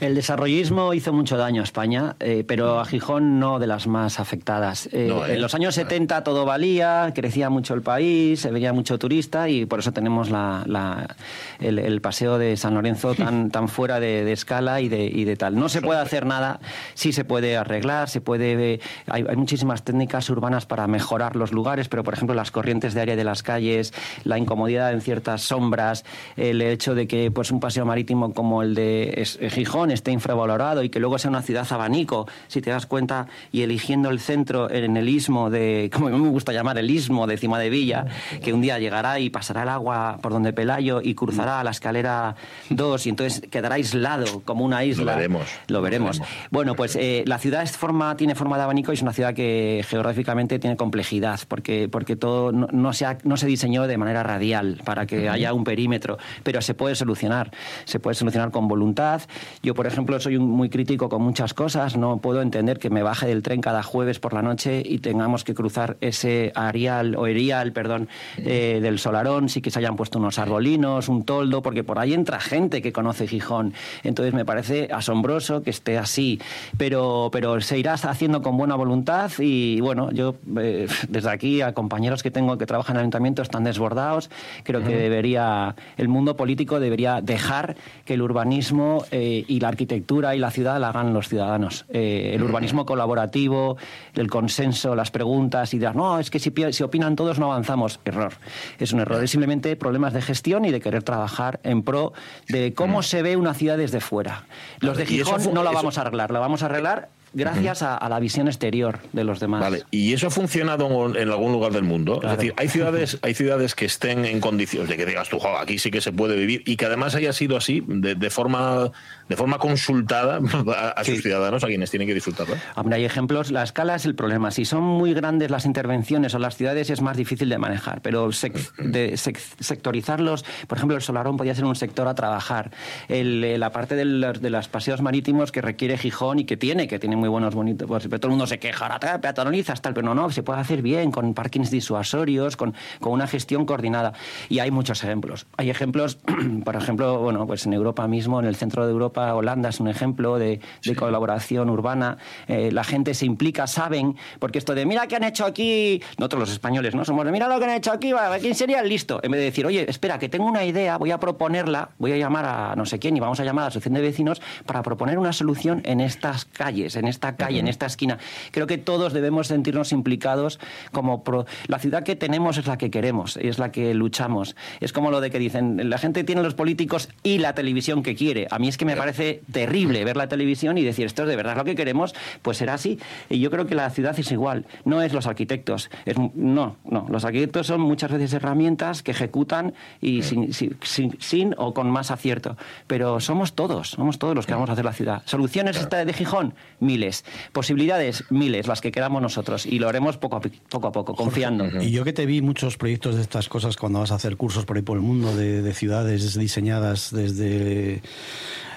El desarrollismo hizo mucho daño a España, eh, pero a Gijón no de las más afectadas. Eh, No, ¿eh? En los años 70 todo valía, crecía mucho el país, se venía mucho turista y por eso tenemos la, la- el, el paseo de San Lorenzo tan, tan fuera de, de escala y de, y de tal. No se puede hacer nada, sí se puede arreglar, se puede... Hay, hay muchísimas técnicas urbanas para mejorar los lugares, pero por ejemplo las corrientes de aire de las calles, la incomodidad en ciertas sombras, el hecho de que pues un paseo marítimo como el de Gijón Gijón esté infravalorado y que luego sea una ciudad abanico, si te das cuenta, y eligiendo el centro en el istmo de, como a mí me gusta llamar el istmo de Cima de Villa, que un día llegará y pasará el agua por donde Pelayo y cruzará la escalera 2 y entonces quedará aislado como una isla. Lo veremos. Lo veremos. Bueno, pues eh, la ciudad es forma, tiene forma de abanico y es una ciudad que geográficamente tiene complejidad, porque, porque todo no, no se ha- no se diseñó de manera radial para que haya un perímetro, pero se puede solucionar. Se puede solucionar con voluntad. Yo, por ejemplo, soy un- muy crítico con muchas cosas. No puedo entender que me baje del tren cada jueves por la noche y tengamos que cruzar ese arial o erial, perdón, eh, del Solarón, sí que se hayan puesto unos arbolinos, un toldo, porque por ahí entra gente que conoce Gijón. Entonces me parece asombroso que esté así, pero, pero se irá haciendo con buena voluntad y bueno, yo eh, desde aquí a compañeros que tengo que trabajan en el ayuntamiento están desbordados. Creo que debería, el mundo político debería dejar que el urbanismo eh, y la arquitectura y la ciudad la hagan los ciudadanos. Eh, el urbanismo colaborativo, el consenso, las preguntas y dirás, no, es que si, pi- si opinan todos no avanzamos. Error. Es un error. Es simplemente problemas de gestión y de querer trabajar en pro de cómo se ve una ciudad desde fuera. Los de Y eso Gijón no la vamos a arreglar, la vamos a arreglar gracias a, a la visión exterior de los demás. Vale, ¿y eso ha funcionado en algún lugar del mundo? Claro. Es decir, hay ciudades, hay ciudades que estén en condiciones de que digas tú, "Jo, aquí sí que se puede vivir y que además haya sido así, de, de forma de forma consultada a, a sus ciudadanos, a quienes tienen que disfrutarla. Hombre, hay ejemplos. La escala es el problema. Si son muy grandes las intervenciones o las ciudades es más difícil de manejar, pero sec- de sec- sectorizarlos, por ejemplo, el Solarón podría ser un sector a trabajar. El, eh, la parte de los, de los paseos marítimos que requiere Gijón y que tiene, que tiene muy buenos, bonitos, pues, pero todo el mundo se queja, ahora peatonalizas, tal, pero no, no, se puede hacer bien, con parkings disuasorios, con, con una gestión coordinada. Y hay muchos ejemplos. Hay ejemplos, por ejemplo, bueno, pues en Europa mismo, en el centro de Europa, Holanda es un ejemplo de, de colaboración urbana. Eh, la gente se implica, saben, porque esto de mira qué han hecho aquí, nosotros los españoles, ¿no? Somos de mira lo que han hecho aquí, ¿quién sería el listo? En vez de decir, oye, espera, que tengo una idea, voy a proponerla, voy a llamar a no sé quién y vamos a llamar a la asociación de vecinos para proponer una solución en estas calles, en esta calle, en esta esquina. Creo que todos debemos sentirnos implicados como pro- la ciudad que tenemos es la que queremos, es la que luchamos. Es como lo de que dicen, la gente tiene los políticos y la televisión que quiere. A mí es que me parece terrible ver la televisión y decir, esto es de verdad lo que queremos, pues será así. Y yo creo que la ciudad es igual, no es los arquitectos, es, no, no, los arquitectos son muchas veces herramientas que ejecutan y sin, sin, sin- sin o con más acierto, pero somos todos, somos todos los que vamos a hacer la ciudad. Soluciones esta de Gijón, miles. Posibilidades, miles, las que queramos nosotros y lo haremos poco a, poco, a poco, confiando. Y yo que te vi muchos proyectos de estas cosas cuando vas a hacer cursos por ahí por el mundo de, de ciudades diseñadas desde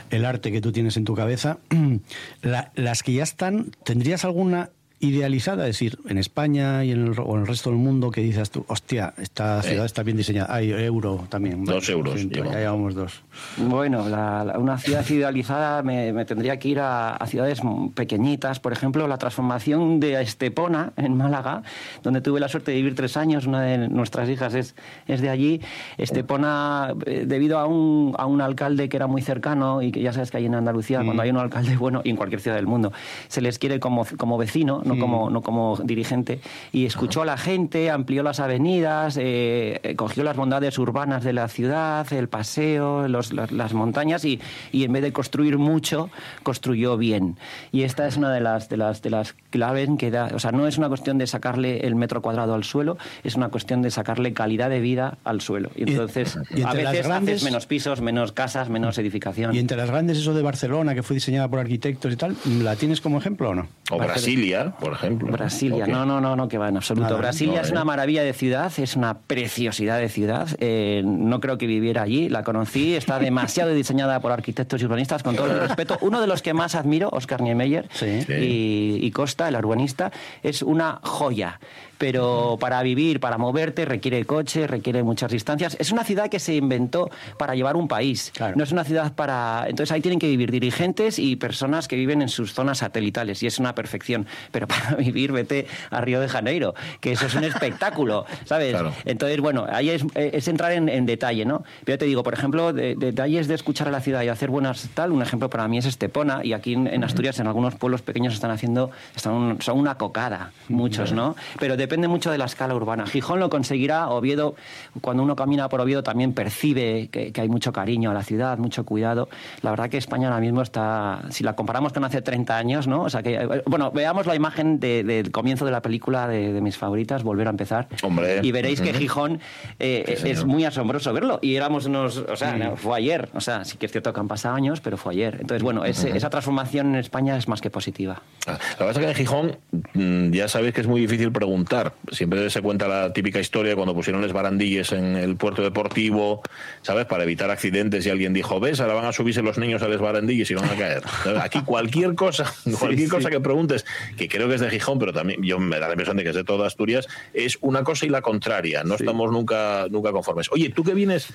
el arte que tú tienes en tu cabeza, la- las que ya están, ¿tendrías alguna idealizada? Es decir, en España y en el, o en el resto del mundo que dices tú, hostia, esta ciudad está bien diseñada. Hay euro también. Dos euros, ya llevamos dos. Bueno, la- la- una ciudad idealizada me, me tendría que ir a, a ciudades pequeñitas. Por ejemplo, la transformación de Estepona, en Málaga, donde tuve la suerte de vivir tres años. Una de nuestras hijas es, es de allí. Estepona, eh, debido a un, a un alcalde que era muy cercano y que ya sabes que hay en Andalucía, cuando hay un alcalde bueno, y en cualquier ciudad del mundo, se les quiere como, como vecino, no, como, no como dirigente. Y escuchó a la gente, amplió las avenidas, eh, eh, cogió las bondades urbanas de la ciudad, el paseo, los- las, las montañas y, y en vez de construir mucho, construyó bien. Y esta es una de las, de las, de las claves que da, o sea, no es una cuestión de sacarle el metro cuadrado al suelo, es una cuestión de sacarle calidad de vida al suelo. Y entonces, y a entre las veces grandes- haces menos pisos, menos casas, menos edificación. Y entre las grandes, eso de Barcelona, que fue diseñada por arquitectos y tal, ¿la tienes como ejemplo o no? O Brasilia, por ejemplo. Brasilia, no, no, no, no, que va en absoluto. Nada, Brasilia no, es ¿eh? una maravilla de ciudad, es una preciosidad de ciudad. Eh, no creo que viviera allí, la conocí, está demasiado diseñada por arquitectos y urbanistas, con todo el respeto. Uno de los que más admiro, Oscar Niemeyer Sí. y, y Costa, el urbanista, es una joya. Pero para vivir, para moverte, requiere coche, requiere muchas distancias. Es una ciudad que se inventó para llevar un país. Claro. No es una ciudad para. Entonces ahí tienen que vivir dirigentes y personas que viven en sus zonas satelitales, y es una perfección. Pero para vivir, vete a Río de Janeiro, que eso es un espectáculo, ¿sabes? Claro. Entonces, bueno, ahí es, es entrar en, en detalle, ¿no? Pero te digo, por ejemplo, de, de detalles de escuchar a la ciudad y hacer buenas tal, un ejemplo para mí es Estepona, y aquí en, en Asturias, en algunos pueblos pequeños están haciendo, están un- son una cocada, muchos, ¿no? Pero de depende mucho de la escala urbana. Gijón lo conseguirá, Oviedo, cuando uno camina por Oviedo también percibe que, que hay mucho cariño a la ciudad, mucho cuidado. La verdad que España ahora mismo está, si la comparamos con hace 30 años, ¿no? O sea que, bueno, veamos la imagen de- del comienzo de la película de, de mis favoritas, Volver a empezar. Hombre. Y veréis que Ujú. Gijón eh, Sí, es muy asombroso verlo. Y éramos unos, o sea, no, fue ayer. O sea, sí que es cierto que han pasado años, pero fue ayer. Entonces, bueno, ese- Ujú. esa transformación en España es más que positiva. Ah, La verdad es que en Gijón mm, ya sabéis que es muy difícil preguntar. Siempre se cuenta la típica historia cuando pusieron los barandilles en el puerto deportivo, ¿sabes? Para evitar accidentes y alguien dijo, ves, ahora van a subirse los niños a los barandilles y van a caer. Aquí cualquier cosa, cualquier sí. cosa que preguntes, que creo que es de Gijón, pero también yo me da la impresión de que es de toda Asturias, es una cosa y la contraria. No estamos nunca, nunca conformes. Oye, tú que vienes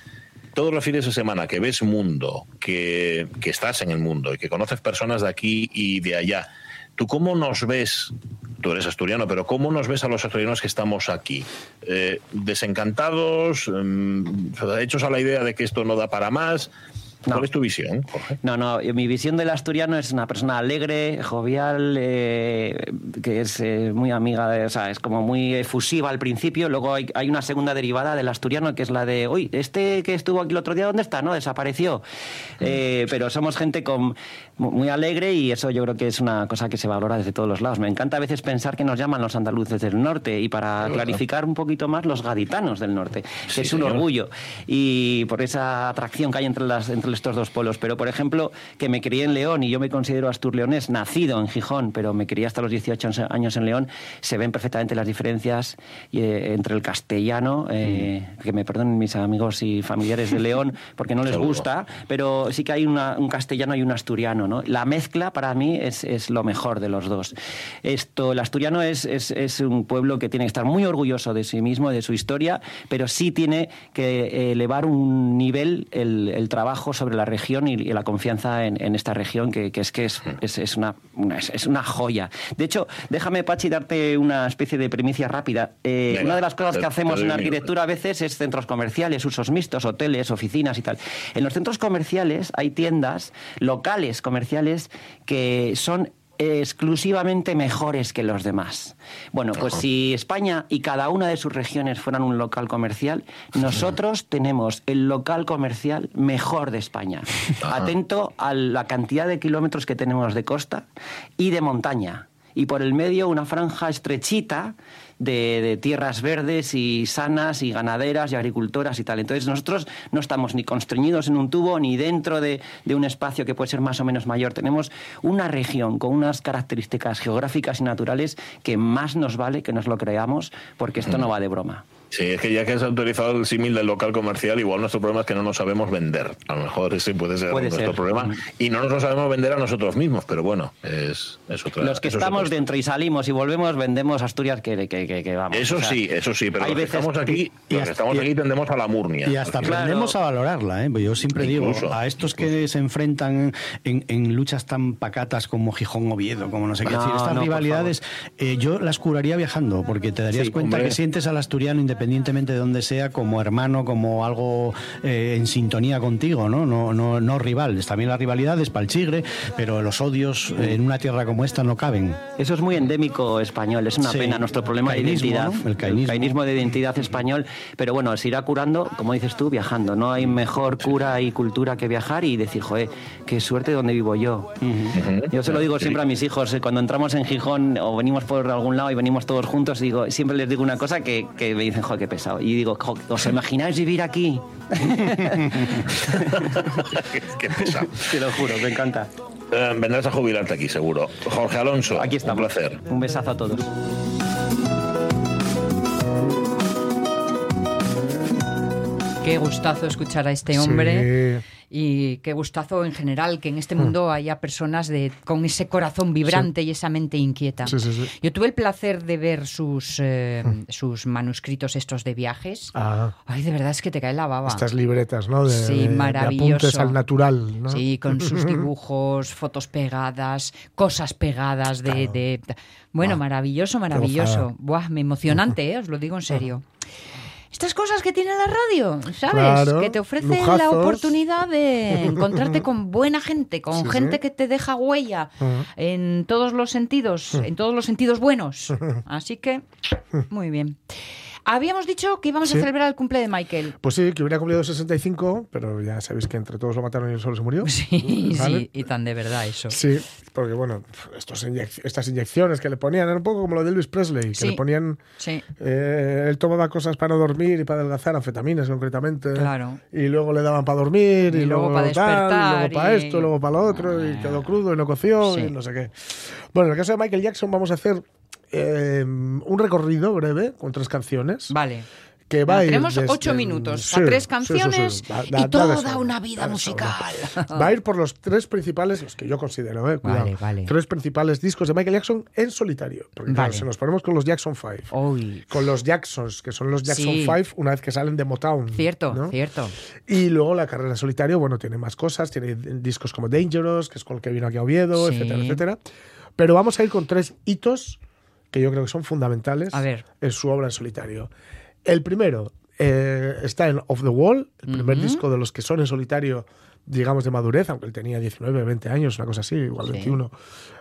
todos los fines de semana, que ves mundo, que, que estás en el mundo y que conoces personas de aquí y de allá, ¿tú cómo nos ves? Tú eres asturiano, pero ¿cómo nos ves a los asturianos que estamos aquí? Eh, ¿Desencantados? Mm, ¿Hechos a la idea de que esto no da para más? ¿Cuál es tu visión, Jorge? No, no, mi visión del asturiano es una persona alegre, jovial, eh, que es eh, muy amiga, de, o sea, es como muy efusiva al principio. Luego hay, hay una segunda derivada del asturiano que es la de, uy, este que estuvo aquí el otro día, ¿dónde está? No, desapareció. Eh, pero somos gente con, muy alegre y eso yo creo que es una cosa que se valora desde todos los lados. Me encanta a veces pensar que nos llaman los andaluces del norte y para clarificar un poquito más los gaditanos del norte, que Sí, es un señor. orgullo y por esa atracción que hay entre, las, entre estos dos pueblos. Pero, por ejemplo, que me crié en León y yo me considero asturleonés, nacido en Gijón, pero me crié hasta los 18 años en León, se ven perfectamente las diferencias eh, entre el castellano, eh, que me perdonen mis amigos y familiares de León, porque no les Seguro. gusta, pero sí que hay una- un castellano y un asturiano. ¿No? La mezcla para mí es, es lo mejor de los dos. Esto, el asturiano es, es, es un pueblo que tiene que estar muy orgulloso de sí mismo, de su historia, pero sí tiene que eh, elevar un nivel el, el trabajo sobre la región y, y la confianza en, en esta región, que, que es que es, es, es una, una- es, es una joya. De hecho, déjame, Pachi, darte una especie de primicia rápida. Eh, Venga, una de las cosas que hacemos en arquitectura a veces es centros comerciales, usos mixtos, hoteles, oficinas y tal. En los centros comerciales hay tiendas locales comerciales que son exclusivamente mejores que los demás. Bueno, pues si España y cada una de sus regiones fueran un local comercial, nosotros tenemos el local comercial mejor de España. Atento a la cantidad de kilómetros que tenemos de costa y de montaña. Y por el medio una franja estrechita de, de tierras verdes y sanas y ganaderas y agricultoras y tal. Entonces nosotros no estamos ni constreñidos en un tubo ni dentro de, de un espacio que puede ser más o menos mayor. Tenemos una región con unas características geográficas y naturales que más nos vale que nos lo creamos porque esto no va de broma. Sí, es que ya que has autorizado el símil del local comercial, igual nuestro problema es que no nos sabemos vender. A lo mejor ese puede ser Puede nuestro ser. problema. Y no nos lo sabemos vender a nosotros mismos, pero bueno, es, es otra Los que es estamos dentro y salimos y volvemos, vendemos Asturias que, que, que- que vamos. Eso O sea, sí, eso sí, pero hay los que estamos aquí, y los que hasta- estamos y- aquí tendemos a la murnia. Y hasta aprendemos a valorarla. ¿eh? Yo siempre Incluso. digo, a estos que se enfrentan en, en luchas tan pacatas como Gijón Oviedo, como no sé qué No, decir, estas no, rivalidades, eh, yo las curaría viajando, porque te darías Sí, cuenta hombre. que sientes al asturiano, independientemente de donde sea, como hermano, como algo eh, en sintonía contigo, ¿no? No, no, no rivales. También las rivalidades para el chigre, pero los odios eh, en una tierra como esta no caben. Eso es muy endémico español, es una Sí. pena nuestro problema de Cainismo, identidad. ¿no? El cainismo. de identidad español, pero bueno, se irá curando, como dices tú, viajando. No hay mejor cura y cultura que viajar y decir, joder, qué suerte donde vivo yo. Yo se lo digo siempre a mis hijos, eh, cuando entramos en Gijón o venimos por algún lado y venimos todos juntos, digo, siempre les digo una cosa que, que me dicen, joder, qué pesado. Y digo, "Jo, ¿os imagináis vivir aquí? Qué pesado. Te lo juro, me encanta. Eh, vendrás a jubilarte aquí, seguro. Jorge Alonso, Aquí estamos. un placer. Un besazo a todos. Qué gustazo escuchar a este hombre. Y qué gustazo en general que en este mundo haya personas de, con ese corazón vibrante y esa mente inquieta. Sí. Yo tuve el placer de ver sus, eh, sus manuscritos estos de viajes. Ah, Ay, de verdad es que te cae la baba. estas libretas, ¿no? De, Sí, de maravilloso. apuntes al natural, ¿no? Sí, con sus dibujos, fotos pegadas, cosas pegadas de... de- bueno, Ah, maravilloso, maravilloso. Buah, me emocionante, ¿eh? os lo digo en serio. Estas cosas que tiene la radio, ¿sabes? Claro, que te ofrece la oportunidad de encontrarte con buena gente, con Sí, gente sí. que te deja huella en todos los sentidos, en todos los sentidos buenos. Así que, muy bien. Habíamos dicho que íbamos Sí. a celebrar el cumple de Michael. Pues sí, que hubiera cumplido 65, pero ya sabéis que entre todos lo mataron y él solo se murió. Sí, ¿Vale? sí, y tan de verdad eso. Sí, porque bueno, estos inyec- estas inyecciones que le ponían, era un poco como lo de Elvis Presley, que Sí. le ponían... Sí. eh, él tomaba cosas para no dormir y para adelgazar, anfetaminas concretamente. Claro. Y luego le daban para dormir, y, Y luego pa' tal, despertar, y luego para esto, y luego para lo otro, y quedó crudo y no coció, Sí. y no sé qué. Bueno, en el caso de Michael Jackson vamos a hacer eh, un recorrido breve con tres canciones. Vale. Que va a ir Tenemos desde- ocho minutos Sí, a tres sí, sí, canciones sí. Da- da- y toda sobra, una vida musical. sobra. Va a ir por los tres principales, los que yo considero, eh, cuidado, Vale, vale. tres principales discos de Michael Jackson en solitario. Porque claro, Vale. si nos ponemos con los Jackson 5, con los Jacksons, que son los Jackson. 5, una vez que salen de Motown. Cierto, ¿no? cierto. Y luego la carrera en solitario, bueno, tiene más cosas, tiene discos como Dangerous, que es con el que vino aquí a Oviedo, etcétera, etcétera. Pero vamos a ir con tres hitos que yo creo que son fundamentales A ver. en su obra en solitario. El primero eh, está en Off the Wall, el primer disco de los que son en solitario, digamos, de madurez, aunque él tenía 19, 20 años, una cosa así, igual Sí. 21.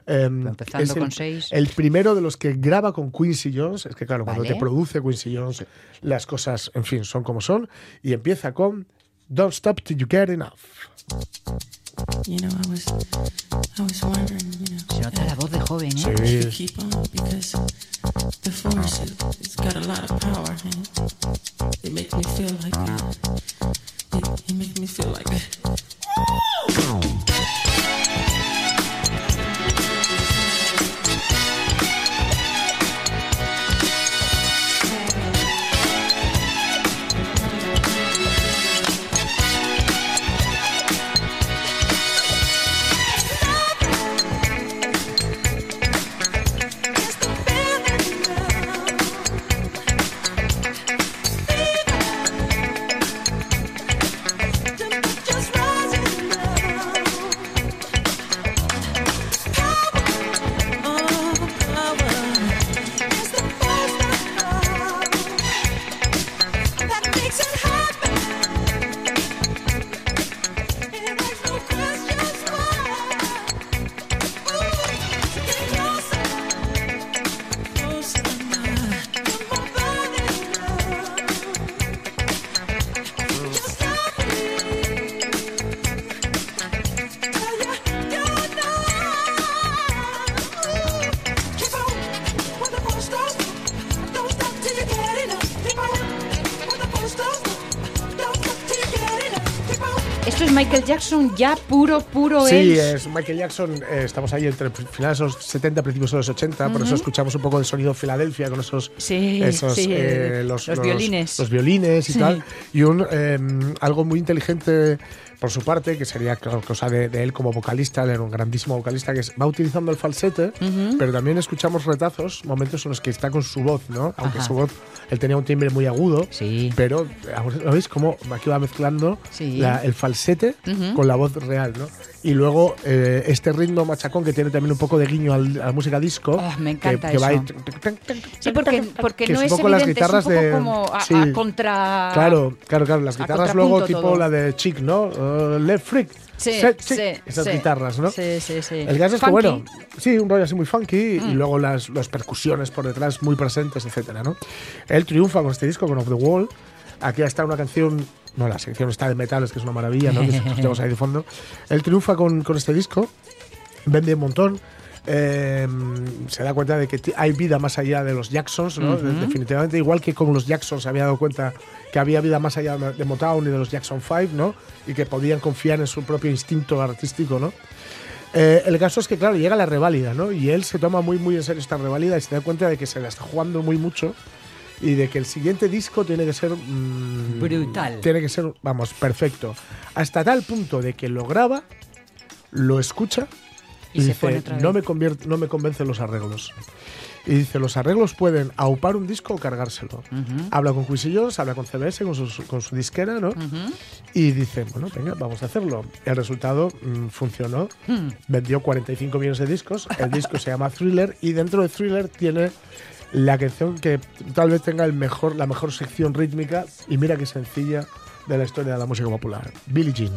Em, Empezando es el, con seis. el primero de los que graba con Quincy Jones, es que claro, cuando te produce Quincy Jones, las cosas, en fin, son como son, y empieza con Don't Stop Till You Get Enough. You know, I was, I was wondering, you know, Se nota la voz de joven, ¿eh? Sí. if keep on because the force it, it's got a lot of power and it makes me feel like uh, it, it makes me feel like Esto ya puro, puro Sí, es Michael Jackson. eh, estamos ahí entre finales de los 70, principios de los 80, por eso escuchamos un poco del sonido Filadelfia con esos, Sí, esos, sí, eh, los violines. los violines y Sí. tal. Y un eh, algo muy inteligente por su parte, que sería claro, cosa de, de él como vocalista, él era un grandísimo vocalista, que es, va utilizando el falsete, Ujú. pero también escuchamos retazos, momentos en los que está con su voz, ¿no? Aunque Ajá. su voz, él tenía un timbre muy agudo, Sí. pero ¿lo veis cómo aquí va mezclando Sí. la- el falsete con la voz real, ¿no? Y luego eh, este ritmo machacón que tiene también un poco de guiño al- a la música disco. Ah, me encanta que, va eso. ahí- Sí, porque, porque que no es un poco las evidente, guitarras es un poco de- como a, sí. a contra... Claro, claro, claro. Las guitarras luego tipo todo. la de Chick, ¿no? Uh, Left Freak. Sí. Esas sí. guitarras, ¿no? Sí, sí, sí. El caso es que, bueno, sí, un rollo así muy funky y Mm. luego las, las percusiones por detrás muy presentes, etcétera, ¿no? Él triunfa con este disco, con Off the Wall. Aquí está una canción, no, la sección está de metales, que es una maravilla, ¿no? Que escuchamos ahí de fondo. Él triunfa con, con este disco, vende un montón. Eh, se da cuenta de que hay vida más allá de los Jacksons, ¿no? Definitivamente, igual que con los Jacksons se había dado cuenta que había vida más allá de Motown y de los Jackson 5, ¿no? Y que podían confiar en su propio instinto artístico, ¿no? Eh, el caso es que, claro, llega la reválida, ¿no? Y él se toma muy, muy en serio esta reválida y se da cuenta de que se la está jugando muy mucho y de que el siguiente disco tiene que ser. mm, Brutal. Tiene que ser, vamos, perfecto. Hasta tal punto de que lo graba, lo escucha Y y, se dice: pone otra vez. no me, no me convencen los arreglos. Y dice: los arreglos pueden aupar un disco o cargárselo. Habla con Jones, habla con CBS, con su, con su disquera, ¿no? Y dice, bueno, venga, vamos a hacerlo. El resultado mm, funcionó. Hmm. Vendió 45 millones de discos. El disco se llama Thriller y dentro de Thriller tiene la canción que tal vez tenga el mejor, la mejor sección rítmica y mira qué sencilla de la historia de la música popular. Billie Jean.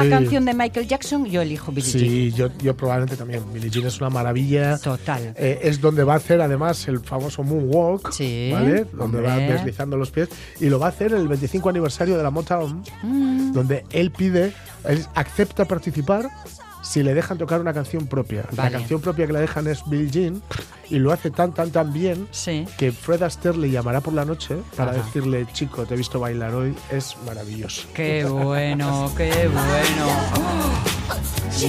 Una canción de Michael Jackson, yo elijo Billie Jean. Sí, yo, yo probablemente también. Billie Jean es una maravilla. Total. Eh, es donde va a hacer además el famoso Moonwalk, Sí, ¿vale? Donde va deslizando los pies. Y lo va a hacer el 25 aniversario de la Motown, Mm. donde él pide, él acepta participar si le dejan tocar una canción propia. Vale. La canción propia que le dejan es Billie Jean y lo hace tan, tan, tan bien que Fred Astaire le llamará por la noche para Ajá. decirle, chico, te he visto bailar hoy, es maravilloso. Qué bueno, qué bueno.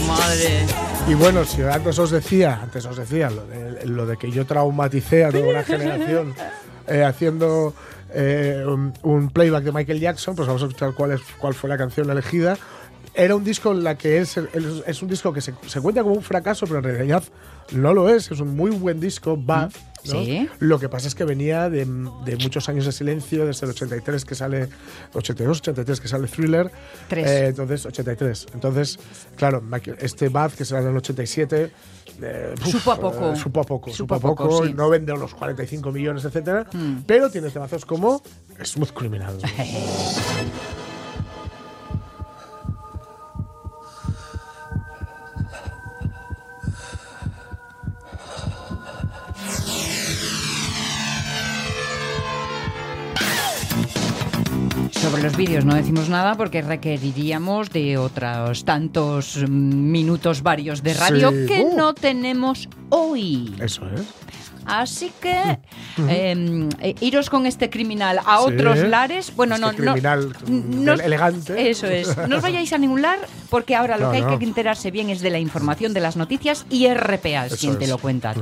Madre. Y bueno, si antes os decía, antes os decía lo de, lo de que yo traumaticé a toda una generación eh, haciendo eh, un, un playback de Michael Jackson, pues vamos a escuchar cuál, es, cuál fue la canción elegida. Era un disco en la que es, es, un disco que se, se cuenta como un fracaso, pero en realidad no lo es. Es un muy buen disco, Bad. ¿no? Sí. Lo que pasa es que venía de, de muchos años de silencio, desde el 83 que sale, 82, 83 que sale Thriller. Eh, entonces, 83. Entonces, claro, este Bad que será en el 87. eh, uf, Supo a poco. eh, supo a poco, Supo a poco, poco, sí. no vende los 45 millones, etcétera, Mm. pero tiene temazos como Smooth Criminal. Sobre los vídeos no decimos nada porque requeriríamos de otros tantos mm, minutos varios de radio Sí. que Uh. no tenemos hoy. Eso es. Así que eh, eh, iros con este criminal a Sí. otros lares. Bueno, Este no, no. criminal no- elegante. Eso es. No os vayáis a ningún lar porque ahora lo No, que hay no. que enterarse bien es de la información de las noticias y RPA es Eso quien te es. lo cuenta.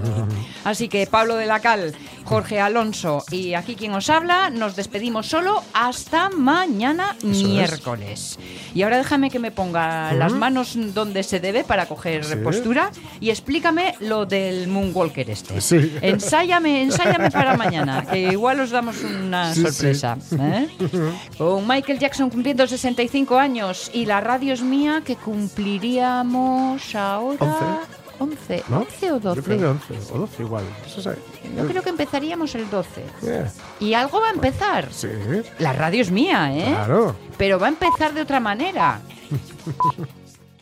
Así que Pablo de la Cal, Jorge Alonso y aquí quien os habla, nos despedimos solo hasta mañana es. miércoles. Y ahora déjame que me ponga las manos donde se debe para coger Sí. postura y explícame lo del Moonwalker este. Sí. Ensáyame, ensáyame para mañana, que igual os damos una Sí, sorpresa. ¿eh? Con Michael Jackson cumpliendo 65 años y la radio es mía, que cumpliríamos ahora. 11. ¿No? 11 o 12. Yo creo que 11 o 12 igual. Eso es- Yo creo que empezaríamos el 12. Yeah. Y algo va a empezar. Sí, La radio es mía, ¿eh? claro. Pero va a empezar de otra manera.